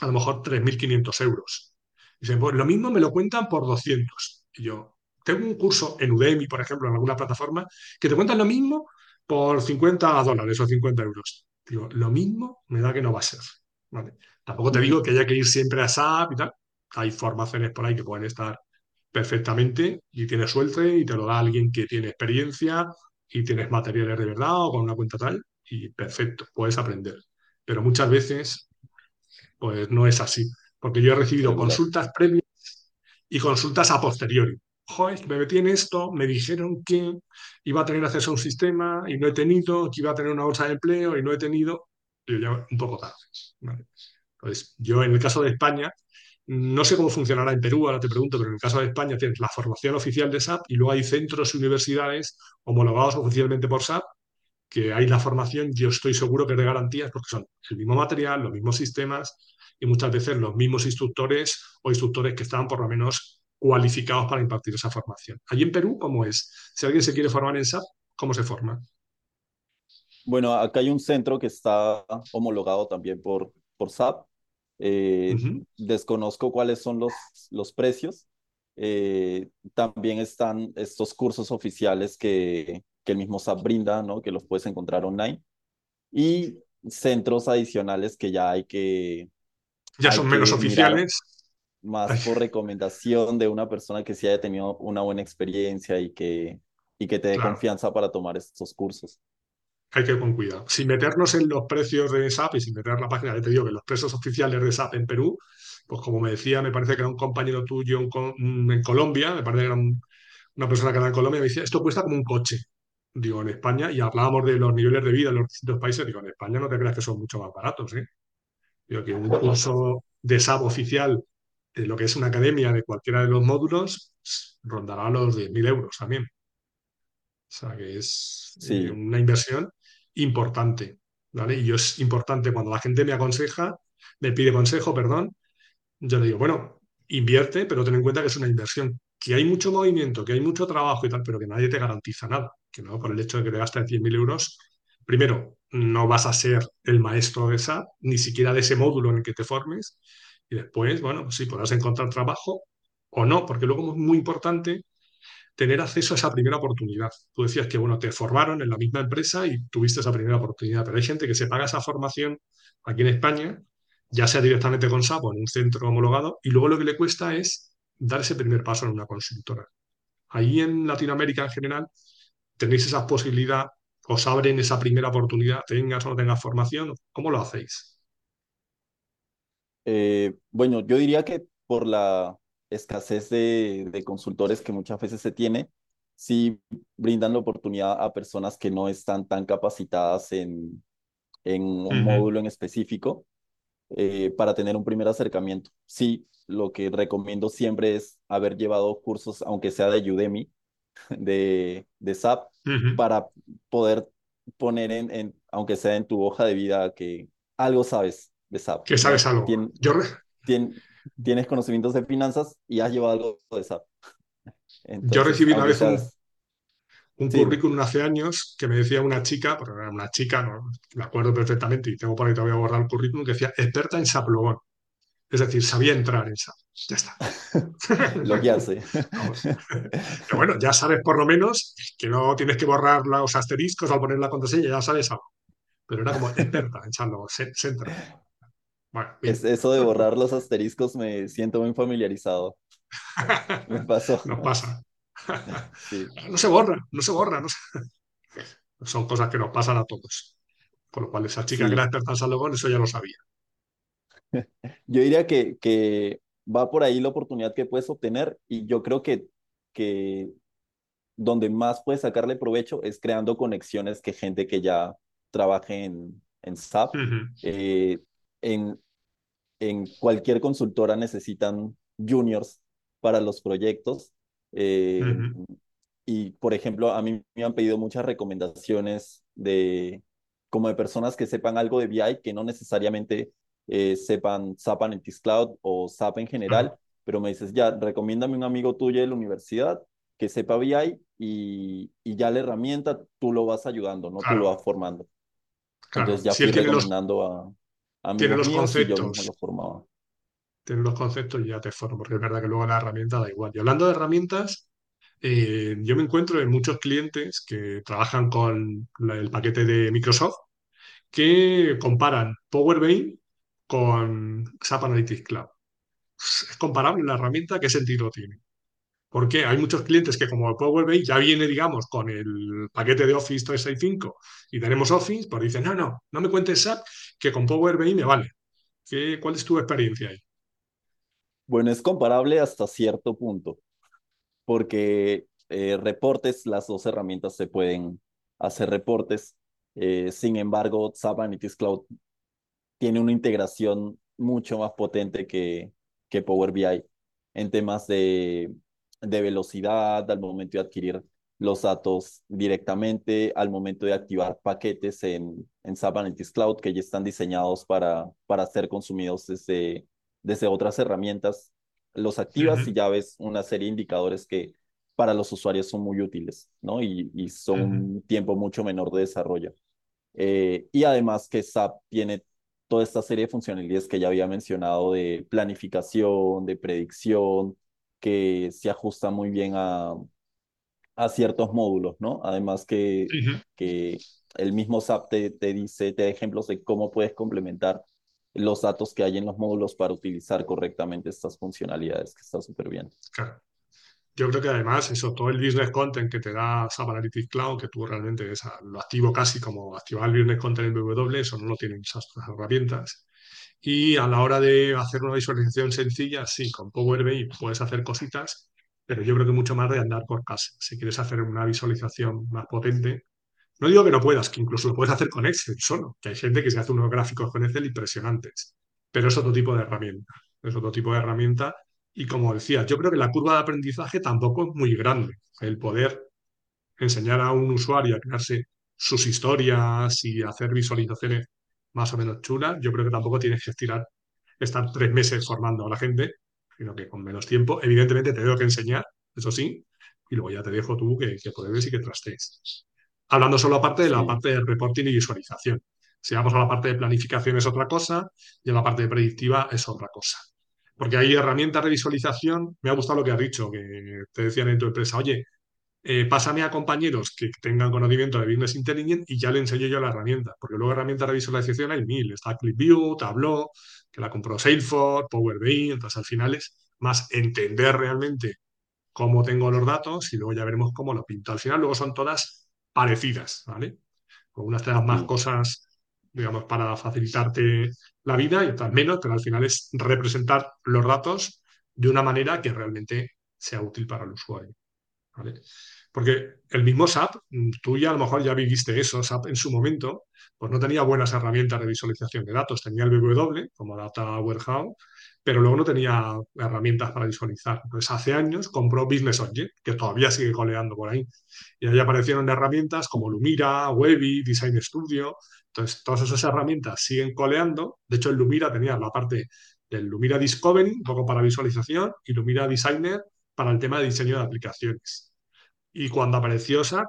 [SPEAKER 1] a lo mejor 3.500 euros. Dicen, pues lo mismo me lo cuentan por 200. Y yo, tengo un curso en Udemy, por ejemplo, en alguna plataforma, que te cuentan lo mismo por 50 dólares o 50 euros. Digo, lo mismo me da que no va a ser. ¿vale? Tampoco te digo que haya que ir siempre a SAP y tal. Hay formaciones por ahí que pueden estar perfectamente y tienes suerte y te lo da alguien que tiene experiencia y tienes materiales de verdad o con una cuenta tal y perfecto, puedes aprender. Pero muchas veces, pues no es así, porque yo he recibido consultas previas y consultas a posteriori. Joder, me metí en esto, me dijeron que iba a tener acceso a un sistema y no he tenido, que iba a tener una bolsa de empleo y no he tenido, yo ya un poco tarde. ¿vale? Entonces, yo en el caso de España, no sé cómo funcionará en Perú, ahora te pregunto, pero en el caso de España tienes la formación oficial de SAP y luego hay centros y universidades homologados oficialmente por SAP que hay la formación, yo estoy seguro que es de garantías porque son el mismo material, los mismos sistemas y muchas veces los mismos instructores o instructores que están por lo menos cualificados para impartir esa formación. Allí en Perú, ¿cómo es? Si alguien se quiere formar en SAP, ¿cómo se forma?
[SPEAKER 2] Bueno, acá hay un centro que está homologado también por, por SAP eh, desconozco cuáles son los, los precios. Eh, también están estos cursos oficiales que, que el mismo SAP brinda, ¿no? Que los puedes encontrar online. Y centros adicionales que ya hay que...
[SPEAKER 1] Ya son menos oficiales.
[SPEAKER 2] Más por recomendación de una persona que sí haya tenido una buena experiencia y que, y que te dé confianza para tomar estos cursos
[SPEAKER 1] hay que ir con cuidado. Sin meternos en los precios de SAP y sin meter la página, ya te digo que los precios oficiales de SAP en Perú, pues como me decía, me parece que era un compañero tuyo en Colombia, me parece que era una persona que era en Colombia, me decía, esto cuesta como un coche. Digo, en España, y hablábamos de los niveles de vida en los distintos países, digo, en España no te creas que son mucho más baratos, ¿eh? Digo, que un curso de SAP oficial de lo que es una academia de cualquiera de los módulos rondará los 10.000 euros también. O sea, que es eh, una inversión importante, ¿vale? Y yo es importante cuando la gente me aconseja, me pide consejo, perdón, yo le digo, bueno, invierte, pero ten en cuenta que es una inversión, que hay mucho movimiento, que hay mucho trabajo y tal, pero que nadie te garantiza nada, que no por el hecho de que te gastes 100.000 euros, primero, no vas a ser el maestro de SAP, ni siquiera de ese módulo en el que te formes, y después, bueno, sí, podrás encontrar trabajo o no, porque luego es muy importante tener acceso a esa primera oportunidad. Tú decías que, bueno, te formaron en la misma empresa y tuviste esa primera oportunidad, pero hay gente que se paga esa formación aquí en España, ya sea directamente con SAP o en un centro homologado, y luego lo que le cuesta es dar ese primer paso en una consultora. Ahí en Latinoamérica en general tenéis esa posibilidad, os abren esa primera oportunidad, tengas o no tengas formación, ¿cómo lo hacéis?
[SPEAKER 2] Eh, bueno, yo diría que por la escasez de, consultores que muchas veces se tiene, sí brindan la oportunidad a personas que no están tan capacitadas en, en un módulo en específico eh, para tener un primer acercamiento. Sí, lo que recomiendo siempre es haber llevado cursos, aunque sea de Udemy, de, de SAP, para poder poner en, en, aunque sea en tu hoja de vida, que algo sabes de SAP.
[SPEAKER 1] Que sabes algo. Yo,
[SPEAKER 2] tienes conocimientos de finanzas y has llevado algo de SAP.
[SPEAKER 1] Yo recibí una vez un, currículum hace años que me decía una chica, porque era una chica, no, me acuerdo perfectamente y tengo por ahí todavía guardado el currículum, que decía experta en SAP Logón. Es decir, sabía entrar en SAP. Ya está.
[SPEAKER 2] lo que hace.
[SPEAKER 1] Pero bueno, ya sabes por lo menos que no tienes que borrar los asteriscos al poner la contraseña, ya sabes algo. Pero era como experta en SAP Logón, se, se entra
[SPEAKER 2] es, eso de borrar los asteriscos me siento muy familiarizado.
[SPEAKER 1] Me pasó. Nos pasa. No se borra, no se borra. No Son cosas que nos pasan a todos. Con lo cual, esa chica que era experta en eso ya lo sabía.
[SPEAKER 2] Yo diría que, que va por ahí la oportunidad que puedes obtener y yo creo que, que donde más puedes sacarle provecho es creando conexiones que gente que ya trabaje en, en SAP. eh, en, en cualquier consultora necesitan juniors para los proyectos. Eh, y, por ejemplo, a mí me han pedido muchas recomendaciones de como de personas que sepan algo de BI, que no necesariamente eh, sepan SAP Analytics Cloud o SAP en general, pero me dices, ya, recomiéndame un amigo tuyo de la universidad que sepa BI y, y ya la herramienta tú lo vas ayudando, ¿no? Tú lo vas formando. Entonces ya fui recomendando a,
[SPEAKER 1] tiene los conceptos. Tiene los conceptos y ya te formo, porque es verdad que luego la herramienta da igual. Y hablando de herramientas, eh, yo me encuentro en muchos clientes que trabajan con el paquete de Microsoft que comparan Power BI con SAP Analytics Cloud. ¿Es comparable la herramienta? ¿Qué sentido tiene? Porque hay muchos clientes que como Power BI ya viene, digamos, con el paquete de Office 365 y tenemos Office, pues dicen, no, no, no me cuentes SAP, que con Power BI me vale. ¿Qué, ¿Cuál es tu experiencia ahí?
[SPEAKER 2] Bueno, es comparable hasta cierto punto, porque eh, reportes, las dos herramientas se pueden hacer reportes. Eh, sin embargo, SAP Analytics Cloud tiene una integración mucho más potente que, que Power BI en temas de de velocidad al momento de adquirir los datos directamente, al momento de activar paquetes en, en SAP Analytics Cloud que ya están diseñados para, para ser consumidos desde, desde otras herramientas. Los activas y ya ves una serie de indicadores que para los usuarios son muy útiles, ¿no? Y, y son un tiempo mucho menor de desarrollo. Eh, y además que SAP tiene toda esta serie de funcionalidades que ya había mencionado de planificación, de predicción, que se ajusta muy bien a, a ciertos módulos, ¿no? Además que, que el mismo SAP te, te dice, te da ejemplos de cómo puedes complementar los datos que hay en los módulos para utilizar correctamente estas funcionalidades, que está súper bien.
[SPEAKER 1] Claro. Yo creo que además eso, todo el business content que te da SAP Analytics Cloud, que tú realmente esa, lo activo casi como activar el business content en BW, eso no lo tienen esas herramientas. Y a la hora de hacer una visualización sencilla, sí, con Power BI puedes hacer cositas, pero yo creo que mucho más de andar por casa. Si quieres hacer una visualización más potente, no digo que no puedas, que incluso lo puedes hacer con Excel solo, que hay gente que se hace unos gráficos con Excel impresionantes, pero es otro tipo de herramienta, es otro tipo de herramienta. Y como decía, yo creo que la curva de aprendizaje tampoco es muy grande. El poder enseñar a un usuario a crearse sus historias y hacer visualizaciones más o menos chulas, yo creo que tampoco tienes que estirar, estar tres meses formando a la gente, sino que con menos tiempo. Evidentemente te tengo que enseñar, eso sí, y luego ya te dejo tú que, que pruebes y que trastees. Hablando solo aparte de la parte de reporting y visualización. Si vamos a la parte de planificación es otra cosa y en la parte de predictiva es otra cosa. Porque hay herramientas de visualización, me ha gustado lo que has dicho, que te decían en tu empresa, oye, eh, pásame a compañeros que tengan conocimiento de Business Intelligence y ya le enseño yo la herramienta, porque luego herramientas de visualización hay mil, está ClipView, Tableau, que la compró Salesforce, Power BI, entonces al final es más entender realmente cómo tengo los datos y luego ya veremos cómo lo pinto. Al final luego son todas parecidas, ¿vale? Con unas te dan más cosas, digamos, para facilitarte la vida y otras menos, pero al final es representar los datos de una manera que realmente sea útil para el usuario. Porque el mismo SAP, mm, tú ya a lo mejor ya viviste eso, SAP en su momento, pues no tenía buenas herramientas de visualización de datos. Tenía el BW como Data Warehouse, pero luego no tenía herramientas para visualizar. Entonces, hace años compró Business Object, que todavía sigue coleando por ahí. Y ahí aparecieron herramientas como Lumira, Webby, Design Studio. Entonces, todas esas herramientas siguen coleando. De hecho, el Lumira tenía la parte del Lumira Discovery, un poco para visualización, y Lumira Designer para el tema de diseño de aplicaciones. Y cuando apareció SAP,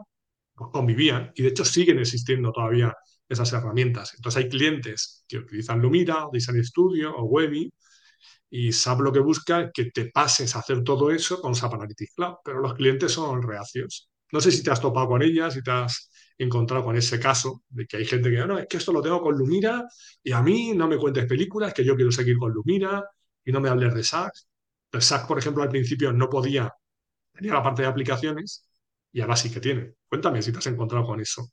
[SPEAKER 1] pues convivían y de hecho siguen existiendo todavía esas herramientas. Entonces hay clientes que utilizan Lumira, Design Studio o Webby y SAP lo que busca que te pases a hacer todo eso con SAP Analytics Cloud, pero los clientes son reacios. No sé si te has topado con ellas, si te has encontrado con ese caso de que hay gente que, no, es que esto lo tengo con Lumira y a mí no me cuentes películas, que yo quiero seguir con Lumira y no me hables de SAP. El SAP, por ejemplo, al principio no podía, tenía la parte de aplicaciones y ahora sí que tiene. Cuéntame si te has encontrado con eso.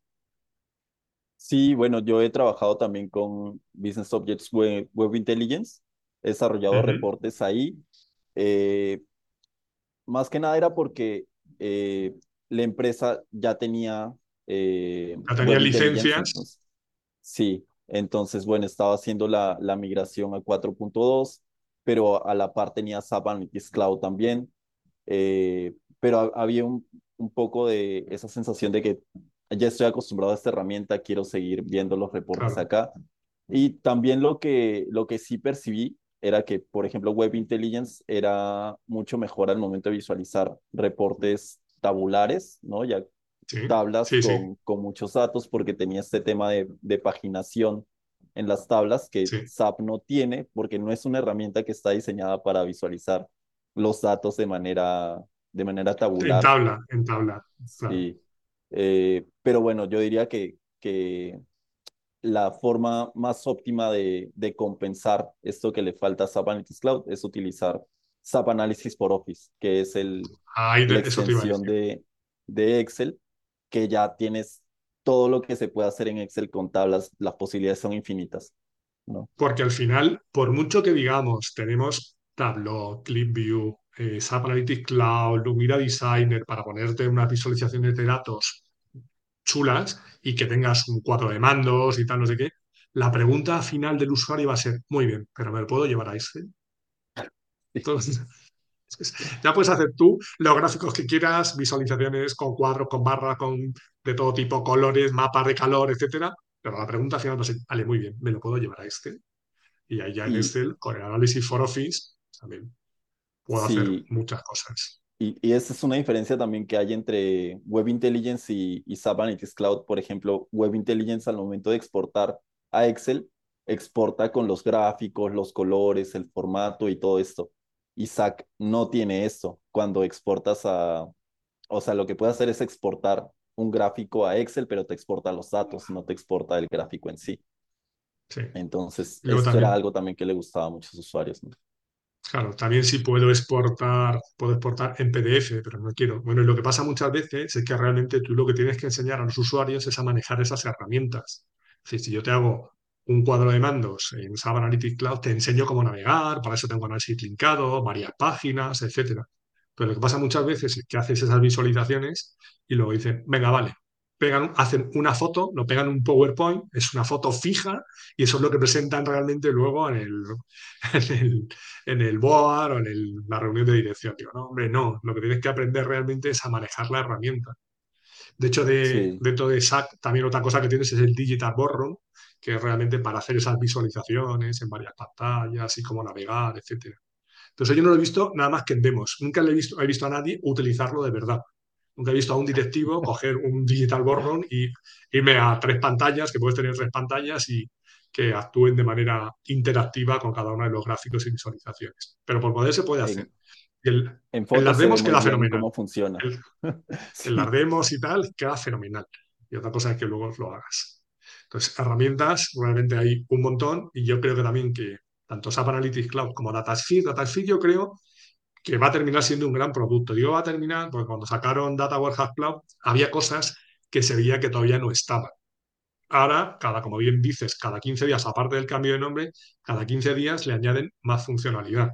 [SPEAKER 2] Sí, bueno, yo he trabajado también con Business Objects Web, Intelligence, he desarrollado reportes ahí. Eh, más que nada era porque eh, la empresa ya tenía...
[SPEAKER 1] Eh, ya tenía licencias.
[SPEAKER 2] sí, entonces, bueno, estaba haciendo la, la migración a 4.2, pero a la par tenía SAP Analytics Cloud también. pero había un, un poco de esa sensación de que ya estoy acostumbrado a esta herramienta, quiero seguir viendo los reportes acá. Y también lo que, lo que sí percibí era que, por ejemplo, Web Intelligence era mucho mejor al momento de visualizar reportes tabulares, ¿no? Ya tablas con, con, muchos datos porque tenía este tema de, de paginación en las tablas que SAP no tiene porque no es una herramienta que está diseñada para visualizar los datos de manera de manera tabular.
[SPEAKER 1] En tabla, en tabla.
[SPEAKER 2] Sí. Eh, pero bueno, yo diría que, que la forma más óptima de, de, compensar esto que le falta a SAP Analytics Cloud es utilizar SAP Analysis por Office, que es el, la extensión de, de Excel, que ya tienes todo lo que se puede hacer en Excel con tablas, las posibilidades son infinitas. ¿no?
[SPEAKER 1] Porque al final, por mucho que digamos, tenemos Tableau, ClipView, eh, SAP Analytics Cloud, Lumira Designer, para ponerte unas visualizaciones de datos chulas y que tengas un cuadro de mandos y tal, no sé qué, la pregunta final del usuario va a ser, muy bien, pero ¿me lo puedo llevar a Excel? Entonces, ya puedes hacer tú los gráficos que quieras, visualizaciones con cuadros, con barras, con de todo tipo, colores, mapas de calor, etcétera. Pero la pregunta final va a ser, vale, muy bien, ¿me lo puedo llevar a Excel? Y ahí ya en Excel, con el análisis for Office, también puedo hacer muchas cosas.
[SPEAKER 2] Y, y, esa es una diferencia también que hay entre Web Intelligence y, y SAP Analytics Cloud. Por ejemplo, Web Intelligence al momento de exportar a Excel, exporta con los gráficos, los colores, el formato y todo esto. Y SAC no tiene esto. Cuando exportas a, o sea, lo que puede hacer es exportar un gráfico a Excel, pero te exporta los datos, no te exporta el gráfico en sí.
[SPEAKER 1] Sí.
[SPEAKER 2] Entonces,
[SPEAKER 1] Luego
[SPEAKER 2] esto
[SPEAKER 1] también-
[SPEAKER 2] era algo también que le gustaba a muchos usuarios, ¿no?
[SPEAKER 1] Claro, también sí puedo exportar, puedo exportar en PDF, pero no quiero. Bueno, y lo que pasa muchas veces es que realmente tú lo que tienes que enseñar a los usuarios es a manejar esas herramientas. Es decir, si yo te hago un cuadro de mandos en SAP Analytics Cloud, te enseño cómo navegar, para eso tengo análisis linkado, varias páginas, etcétera. Pero lo que pasa muchas veces es que haces esas visualizaciones y luego dicen, venga, vale, pegan, hacen una foto, lo pegan en un PowerPoint, es una foto fija y eso es lo que presentan realmente luego en el, en el, en el board o en el- la reunión de dirección. Digo, no, hombre, no, lo que tienes que aprender realmente es a manejar la herramienta. De hecho, de,
[SPEAKER 2] Sí,
[SPEAKER 1] dentro de SAC también otra cosa que tienes es el Digital Boardroom, que es realmente para hacer esas visualizaciones en varias pantallas y cómo navegar, etcétera. Entonces yo no lo he visto nada más que en demos. Nunca le he visto, he visto a nadie utilizarlo de verdad. Nunca he visto a un directivo coger un digital boardroom y irme a tres pantallas, que puedes tener tres pantallas y que actúen de manera interactiva con cada uno de los gráficos y visualizaciones. Pero por poder se puede hacer. el-
[SPEAKER 2] en
[SPEAKER 1] en las demos queda fenomenal.
[SPEAKER 2] cómo funciona.
[SPEAKER 1] El- en las demos y tal, queda fenomenal. Y otra cosa es que luego lo hagas. Entonces, herramientas, realmente hay un montón y yo creo que también que tanto SAP Analytics Cloud como DataSphere, DataSphere yo creo que va a terminar siendo un gran producto. Digo va a terminar porque cuando sacaron Data Warehouse Cloud había cosas que se veía que todavía no estaban. Ahora, cada, como bien dices, cada 15 días, aparte del cambio de nombre, cada 15 días le añaden más funcionalidad.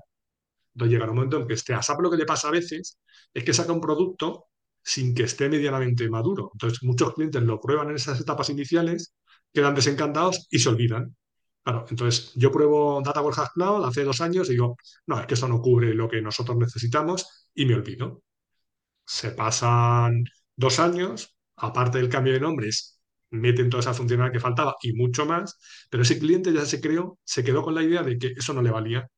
[SPEAKER 1] Entonces llegará un momento en que esté a SAP lo que le pasa a veces es que saca un producto sin que esté medianamente maduro. Entonces muchos clientes lo prueban en esas etapas iniciales, quedan desencantados y se olvidan. Claro, entonces yo pruebo Data Warehouse Cloud hace dos años y digo, no, es que esto no cubre lo que nosotros necesitamos y me olvido. Se pasan dos años, aparte del cambio de nombres, meten toda esa funcionalidad que faltaba y mucho más, pero ese cliente ya se creó, se quedó con la idea de que eso no le valía.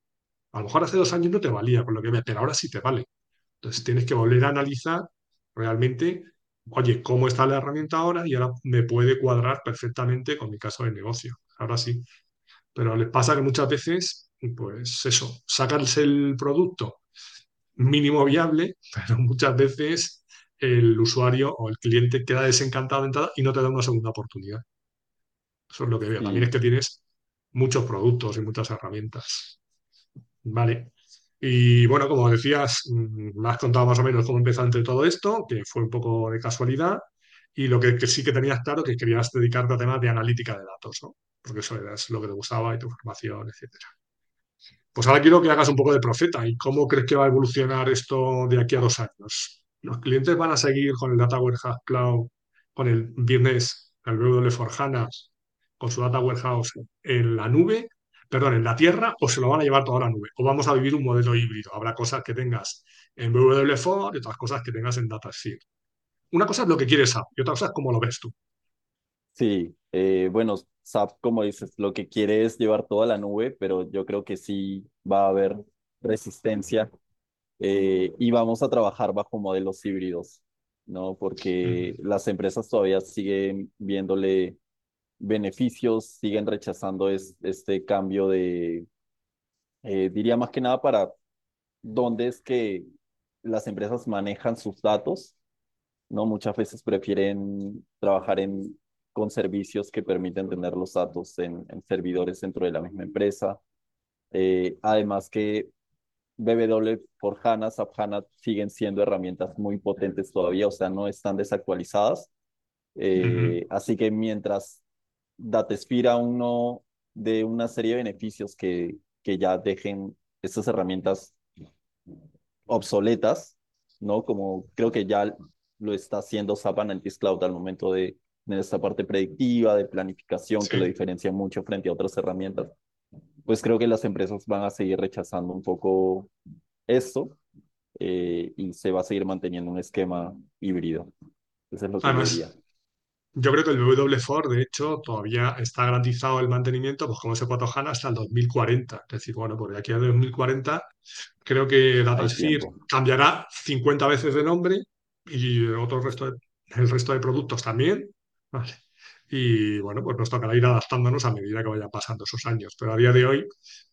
[SPEAKER 1] A lo mejor hace dos años no te valía con lo que había, pero ahora sí te vale. Entonces tienes que volver a analizar realmente, oye, cómo está la herramienta ahora y ahora me puede cuadrar perfectamente con mi caso de negocio. Ahora sí. Pero les pasa que muchas veces, pues eso, sacarse el producto mínimo viable, pero muchas veces el usuario o el cliente queda desencantado de entrada y no te da una segunda oportunidad. Eso es lo que veo. También es
[SPEAKER 2] sí,
[SPEAKER 1] que tienes muchos productos y muchas herramientas. Vale. Y bueno, como decías, mm, me has contado más o menos cómo empezaste todo esto, que fue un poco de casualidad, y lo que, sí que tenías claro que querías dedicarte a temas de analítica de datos, ¿no? Porque eso era lo que te gustaba y tu formación, etcétera. Pues ahora quiero que hagas un poco de profeta y cómo crees que va a evolucionar esto de aquí a dos años. ¿Los clientes van a seguir con el Data Warehouse Cloud, con el Business, el BW for HANA, con su Data Warehouse en la nube, perdón, en la tierra, o se lo van a llevar todo a la nube? ¿O vamos a vivir un modelo híbrido? Habrá cosas que tengas en BW4 y otras cosas que tengas en DataSphere. Una cosa es lo que quieres saber y otra cosa es cómo lo ves tú.
[SPEAKER 2] sí. Eh, bueno, SAP, como dices, lo que quiere es llevar toda la nube, pero yo creo que sí va a haber resistencia eh, y vamos a trabajar bajo modelos híbridos, ¿no? Porque
[SPEAKER 1] Ujú.
[SPEAKER 2] las empresas todavía siguen viéndole beneficios, siguen rechazando es- este cambio de, eh, diría más que nada para dónde es que las empresas manejan sus datos, ¿no? Muchas veces prefieren trabajar en, con servicios que permiten tener los datos en, en servidores dentro de la misma empresa. Eh, además que BW por HANA, SAP HANA siguen siendo herramientas muy potentes todavía, o sea, no están desactualizadas. Eh, así que mientras Datesphere aún no de una serie de beneficios que, que ya dejen estas herramientas obsoletas, ¿no? Como creo que ya lo está haciendo SAP Analytics Cloud al momento de, de esta parte predictiva, de planificación, que lo
[SPEAKER 1] Sí.
[SPEAKER 2] diferencia mucho frente a otras herramientas. Pues creo que las empresas van a seguir rechazando un poco esto eh, y se va a seguir manteniendo un esquema híbrido. Eso es lo que yo diría.
[SPEAKER 1] Yo creo que el W4, de hecho, todavía está garantizado el mantenimiento, pues como S4 HANA, hasta el 2040. Es decir, bueno, por aquí a 2040, creo que DataSphere cambiará 50 veces de nombre y otro resto de- el resto de productos también. Vale. Y bueno, pues nos tocará ir adaptándonos a medida que vayan pasando esos años. Pero a día de hoy,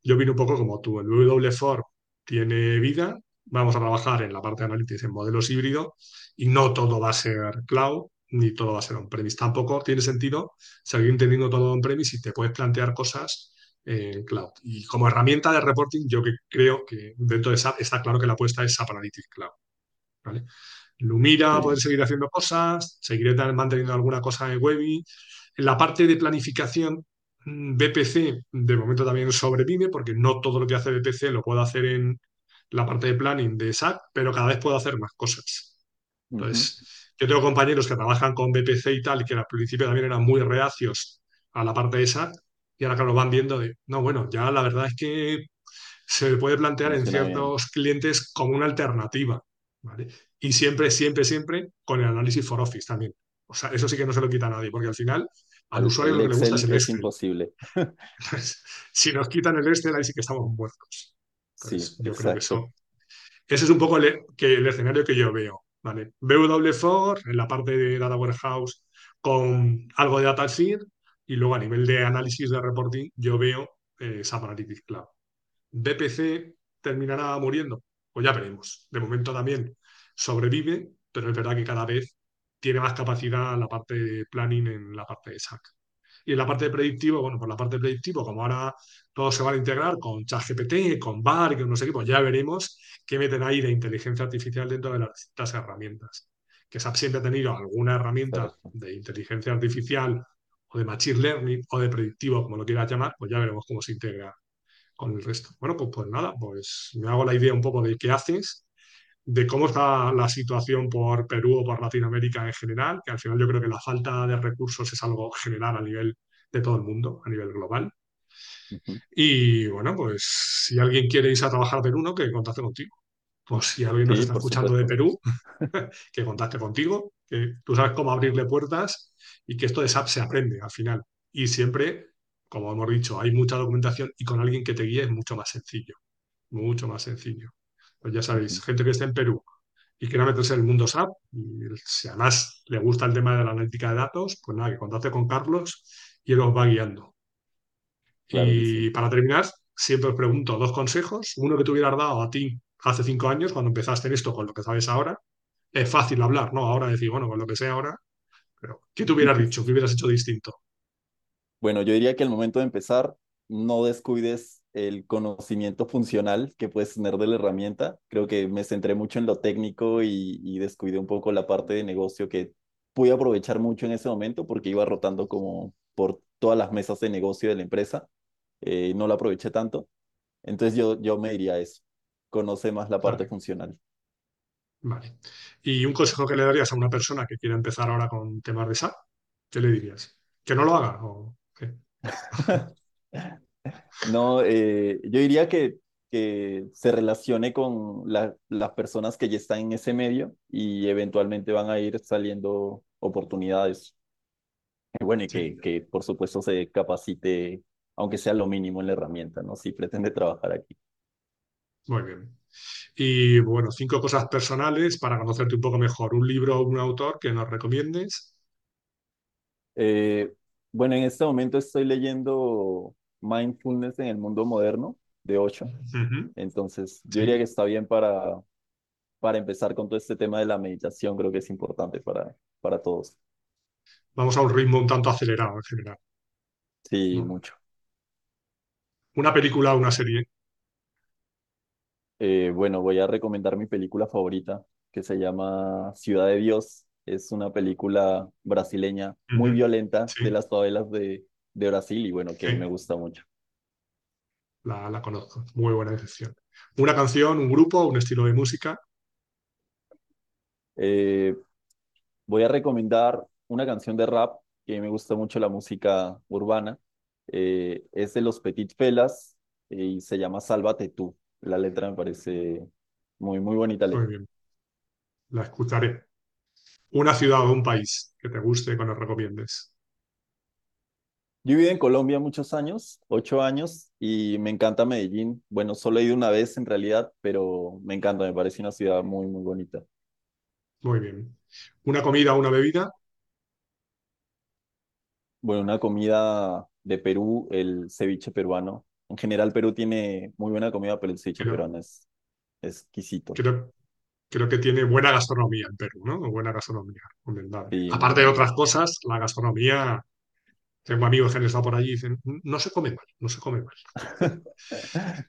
[SPEAKER 1] yo vine un poco como tú. El W4 tiene vida, vamos a trabajar en la parte de Analytics en modelos híbridos y no todo va a ser cloud ni todo va a ser on-premise. Tampoco tiene sentido seguir teniendo todo on-premise y te puedes plantear cosas en cloud. Y como herramienta de reporting, yo que creo que dentro de SAP está claro que la apuesta es SAP Analytics Cloud. ¿vale? Lumira,
[SPEAKER 2] Sí.
[SPEAKER 1] poder seguir haciendo cosas, seguiré manteniendo alguna cosa en Webby. En la parte de planificación, mm, BPC de momento también sobrevive porque no todo lo que hace BPC lo puedo hacer en la parte de planning de SAP, pero cada vez puedo hacer más cosas. Entonces, yo tengo compañeros que trabajan con BPC y tal, que al principio también eran muy reacios a la parte de SAP, y ahora que lo van viendo de, no, bueno, ya la verdad es que se puede plantear en
[SPEAKER 2] bien.
[SPEAKER 1] ciertos clientes como una alternativa, ¿vale? Y siempre, siempre, siempre con el análisis for Office también. O sea, eso sí que no se lo quita a nadie, porque al final al
[SPEAKER 2] El,
[SPEAKER 1] usuario
[SPEAKER 2] el
[SPEAKER 1] lo que le gusta es
[SPEAKER 2] Excel
[SPEAKER 1] el
[SPEAKER 2] es
[SPEAKER 1] Excel.
[SPEAKER 2] imposible.
[SPEAKER 1] Entonces, si nos quitan el Excel, ahí sí que estamos muertos.
[SPEAKER 2] Sí,
[SPEAKER 1] yo creo que eso, ese es un poco el, que el escenario que yo veo, ¿vale? BW4 en la parte de Data Warehouse con algo de Data Sheet y luego a nivel de análisis de reporting yo veo eh, SAP Analytics Cloud. ¿BPC terminará muriendo? Pues ya veremos. De momento también sobrevive, pero es verdad que cada vez tiene más capacidad la parte de planning en la parte de SAC. Y en la parte de predictivo, bueno, por la parte de predictivo, como ahora todos se van a integrar con ChatGPT, con VAR y con no sé qué, pues ya veremos qué meten ahí de inteligencia artificial dentro de las distintas herramientas. Que SAP siempre ha tenido alguna herramienta de inteligencia artificial o de machine learning o de predictivo, como lo quieras llamar, pues ya veremos cómo se integra con el resto. Bueno, pues, pues nada, pues me hago la idea un poco de qué haces, de cómo está la situación por Perú o por Latinoamérica en general, que al final yo creo que la falta de recursos es algo general a nivel de todo el mundo, a nivel global. Y bueno, pues si alguien quiere irse a trabajar a Perú, ¿no? que contacte contigo. Pues si alguien nos
[SPEAKER 2] Sí,
[SPEAKER 1] está escuchando de. Perú, que contacte contigo, que tú sabes cómo abrirle puertas y que esto de SAP se aprende al final. Y siempre, como hemos dicho, hay mucha documentación y con alguien que te guíe es mucho más sencillo, mucho más sencillo. Pues ya sabéis, gente que esté en Perú y quiera meterse en el mundo SAP, y si además le gusta el tema de la analítica de datos, pues nada, que contacte con Carlos y él os va guiando.
[SPEAKER 2] Claro que sí.
[SPEAKER 1] Y para terminar, siempre os pregunto dos consejos. Uno que te hubieras dado a ti hace cinco años, cuando empezaste en esto con lo que sabes ahora. Es fácil hablar, ¿no? Ahora decir, bueno, con lo que sé ahora, pero ¿qué te hubieras dicho? ¿Qué hubieras hecho distinto?
[SPEAKER 2] Bueno, yo diría que al momento de empezar, no descuides el conocimiento funcional que puedes tener de la herramienta. Creo que me centré mucho en lo técnico y, y descuidé un poco la parte de negocio que pude aprovechar mucho en ese momento porque iba rotando como por todas las mesas de negocio de la empresa. Eh, no lo aproveché tanto. Entonces yo, yo me diría eso. Conoce más la parte
[SPEAKER 1] Vale,
[SPEAKER 2] funcional.
[SPEAKER 1] vale. ¿Y un consejo que le darías a una persona que quiera empezar ahora con temas de SAP? ¿Qué le dirías? ¿Que no lo haga? ¿O qué?
[SPEAKER 2] No, eh, yo diría que, que se relacione con la- las personas que ya están en ese medio y eventualmente van a ir saliendo oportunidades. Y bueno, y
[SPEAKER 1] Sí,
[SPEAKER 2] que, que por supuesto se capacite, aunque sea lo mínimo en la herramienta, ¿no? Si pretende trabajar aquí.
[SPEAKER 1] muy bien. Y bueno, cinco cosas personales para conocerte un poco mejor. Un libro o un autor que nos recomiendes.
[SPEAKER 2] Eh, bueno, en este momento estoy leyendo Mindfulness en el mundo moderno de Osho.
[SPEAKER 1] Ujú,
[SPEAKER 2] Entonces, yo diría que está bien para, para empezar con todo este tema de la meditación. Creo que es importante para, para todos.
[SPEAKER 1] Vamos a un ritmo un tanto acelerado en general,
[SPEAKER 2] Sí,
[SPEAKER 1] ¿no?
[SPEAKER 2] mucho.
[SPEAKER 1] Una película o una serie.
[SPEAKER 2] Eh, bueno, voy a recomendar mi película favorita, que se llama Ciudad de Dios. Es una película brasileña muy violenta de las favelas de, de Brasil y bueno, que me gusta mucho.
[SPEAKER 1] la, la conozco. Muy buena decisión. Una canción, un grupo, un estilo de música.
[SPEAKER 2] Eh, voy a recomendar una canción de rap que me gusta mucho la música urbana. Eh, es de los Petit Felas eh, y se llama Sálvate tú. La letra me parece muy, muy bonita
[SPEAKER 1] Muy bien, la escucharé. Una ciudad o un país que te guste y que nos recomiendes.
[SPEAKER 2] Yo viví en Colombia muchos años, ocho años, y me encanta Medellín. Bueno, solo he ido una vez en realidad, pero me encanta, me parece una ciudad muy, muy bonita.
[SPEAKER 1] Muy bien. Una comida o una bebida.
[SPEAKER 2] Bueno, una comida de Perú, el ceviche peruano. En general, Perú tiene muy buena comida, pero el ceviche
[SPEAKER 1] Pero
[SPEAKER 2] peruano es. exquisito.
[SPEAKER 1] Creo, creo que tiene buena gastronomía en Perú, ¿no? Buena gastronomía, recomendable.
[SPEAKER 2] Sí, muy
[SPEAKER 1] Aparte de otras cosas, la gastronomía, tengo amigos que han estado por allí y dicen, no se come mal, no se come mal.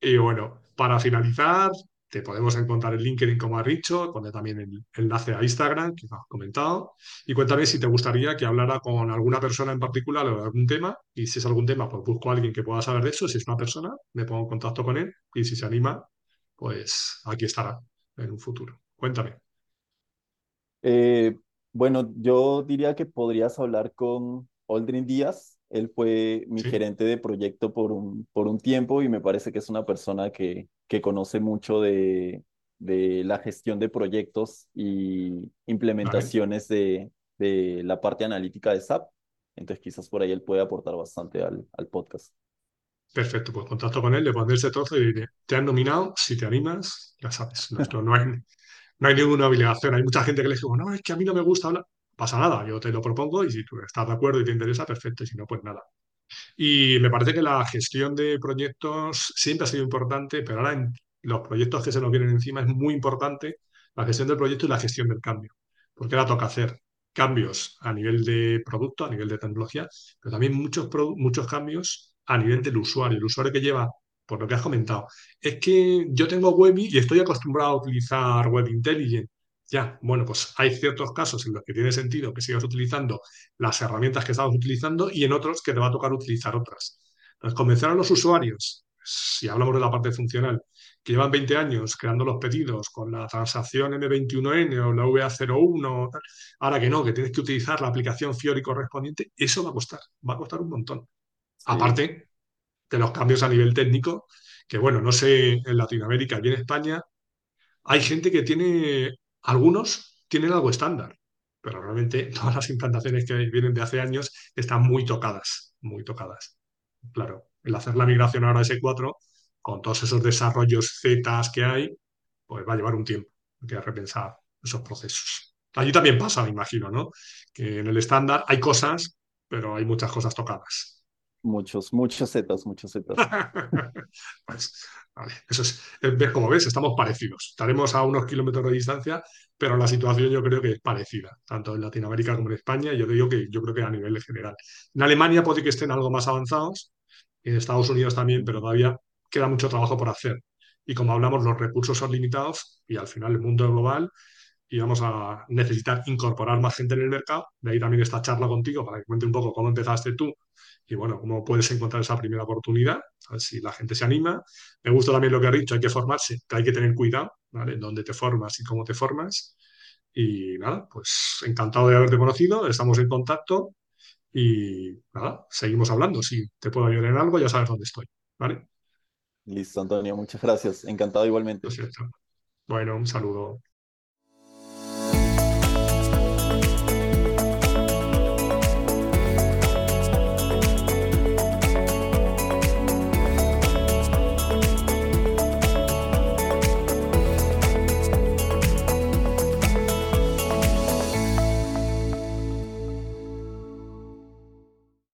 [SPEAKER 1] Y bueno, para finalizar, te podemos encontrar en LinkedIn, como has dicho, pone también el enlace a Instagram, que has comentado. Y cuéntame si te gustaría que hablara con alguna persona en particular o de algún tema. Y si es algún tema, pues busco a alguien que pueda saber de eso. Si es una persona, me pongo en contacto con él. Y si se anima, pues aquí estará en un futuro. Cuéntame.
[SPEAKER 2] Eh, bueno, yo diría que podrías hablar con Aldrin Díaz. Él fue mi
[SPEAKER 1] ¿Sí?
[SPEAKER 2] gerente de proyecto por un, por un tiempo y me parece que es una persona que, que conoce mucho de, de la gestión de proyectos y implementaciones de, de la parte analítica de SAP. Entonces quizás por ahí él puede aportar bastante al, al podcast.
[SPEAKER 1] Perfecto, pues contacto con él, le pondré ese trozo y diré, te han nominado, si te animas, ya sabes, nuestro, no hay, no hay ninguna obligación. Hay mucha gente que le dice, no, es que a mí no me gusta hablar. Pasa nada, yo te lo propongo y si tú estás de acuerdo y te interesa, perfecto, y si no, pues nada. Y me parece que la gestión de proyectos siempre ha sido importante, pero ahora en los proyectos que se nos vienen encima es muy importante la gestión del proyecto y la gestión del cambio, porque ahora toca hacer cambios a nivel de producto, a nivel de tecnología, pero también muchos, muchos cambios a nivel del usuario. El usuario que lleva, por lo que has comentado, es que yo tengo Webby y estoy acostumbrado a utilizar Web Intelligent. Ya, bueno, pues hay ciertos casos en los que tiene sentido que sigas utilizando las herramientas que estamos utilizando y en otros que te va a tocar utilizar otras. Entonces, convencer a los usuarios, si hablamos de la parte funcional, que llevan 20 años creando los pedidos con la transacción M21N o la VA01, tal, ahora que no, que tienes que utilizar la aplicación Fiori correspondiente, eso va a costar, va a costar un montón.
[SPEAKER 2] Sí,
[SPEAKER 1] Aparte de los cambios a nivel técnico, que bueno, no sé en Latinoamérica y en España, hay gente que tiene, algunos tienen algo estándar, pero realmente todas las implantaciones que vienen de hace años están muy tocadas, muy tocadas. Claro, el hacer la migración ahora a S4, con todos esos desarrollos Z que hay, pues va a llevar un tiempo, hay que repensar esos procesos. Allí también pasa, me imagino, ¿no? Que en el estándar hay cosas, pero hay muchas cosas tocadas.
[SPEAKER 2] Muchos, muchos zetas, muchos zetas.
[SPEAKER 1] Pues, vale, eso es, es- como ves, estamos parecidos. Estaremos a unos kilómetros de distancia, pero la situación yo creo que es parecida, tanto en Latinoamérica como en España. Yo digo que yo creo que a nivel general. En Alemania puede que estén algo más avanzados, en Estados Unidos también, pero todavía queda mucho trabajo por hacer. Y como hablamos, los recursos son limitados y al final el mundo global y vamos a necesitar incorporar más gente en el mercado. De ahí también esta charla contigo para que cuente un poco cómo empezaste tú y bueno, cómo puedes encontrar esa primera oportunidad, a ver si la gente se anima. Me gusta también lo que has dicho, hay que formarse, que hay que tener cuidado, ¿vale? Dónde te formas y cómo te formas. Y nada, pues encantado de haberte conocido, estamos en contacto y nada, seguimos hablando. Si te puedo ayudar en algo, ya sabes dónde estoy, ¿vale?
[SPEAKER 2] Listo, Antonio, muchas gracias. Encantado igualmente.
[SPEAKER 1] Bueno, un saludo.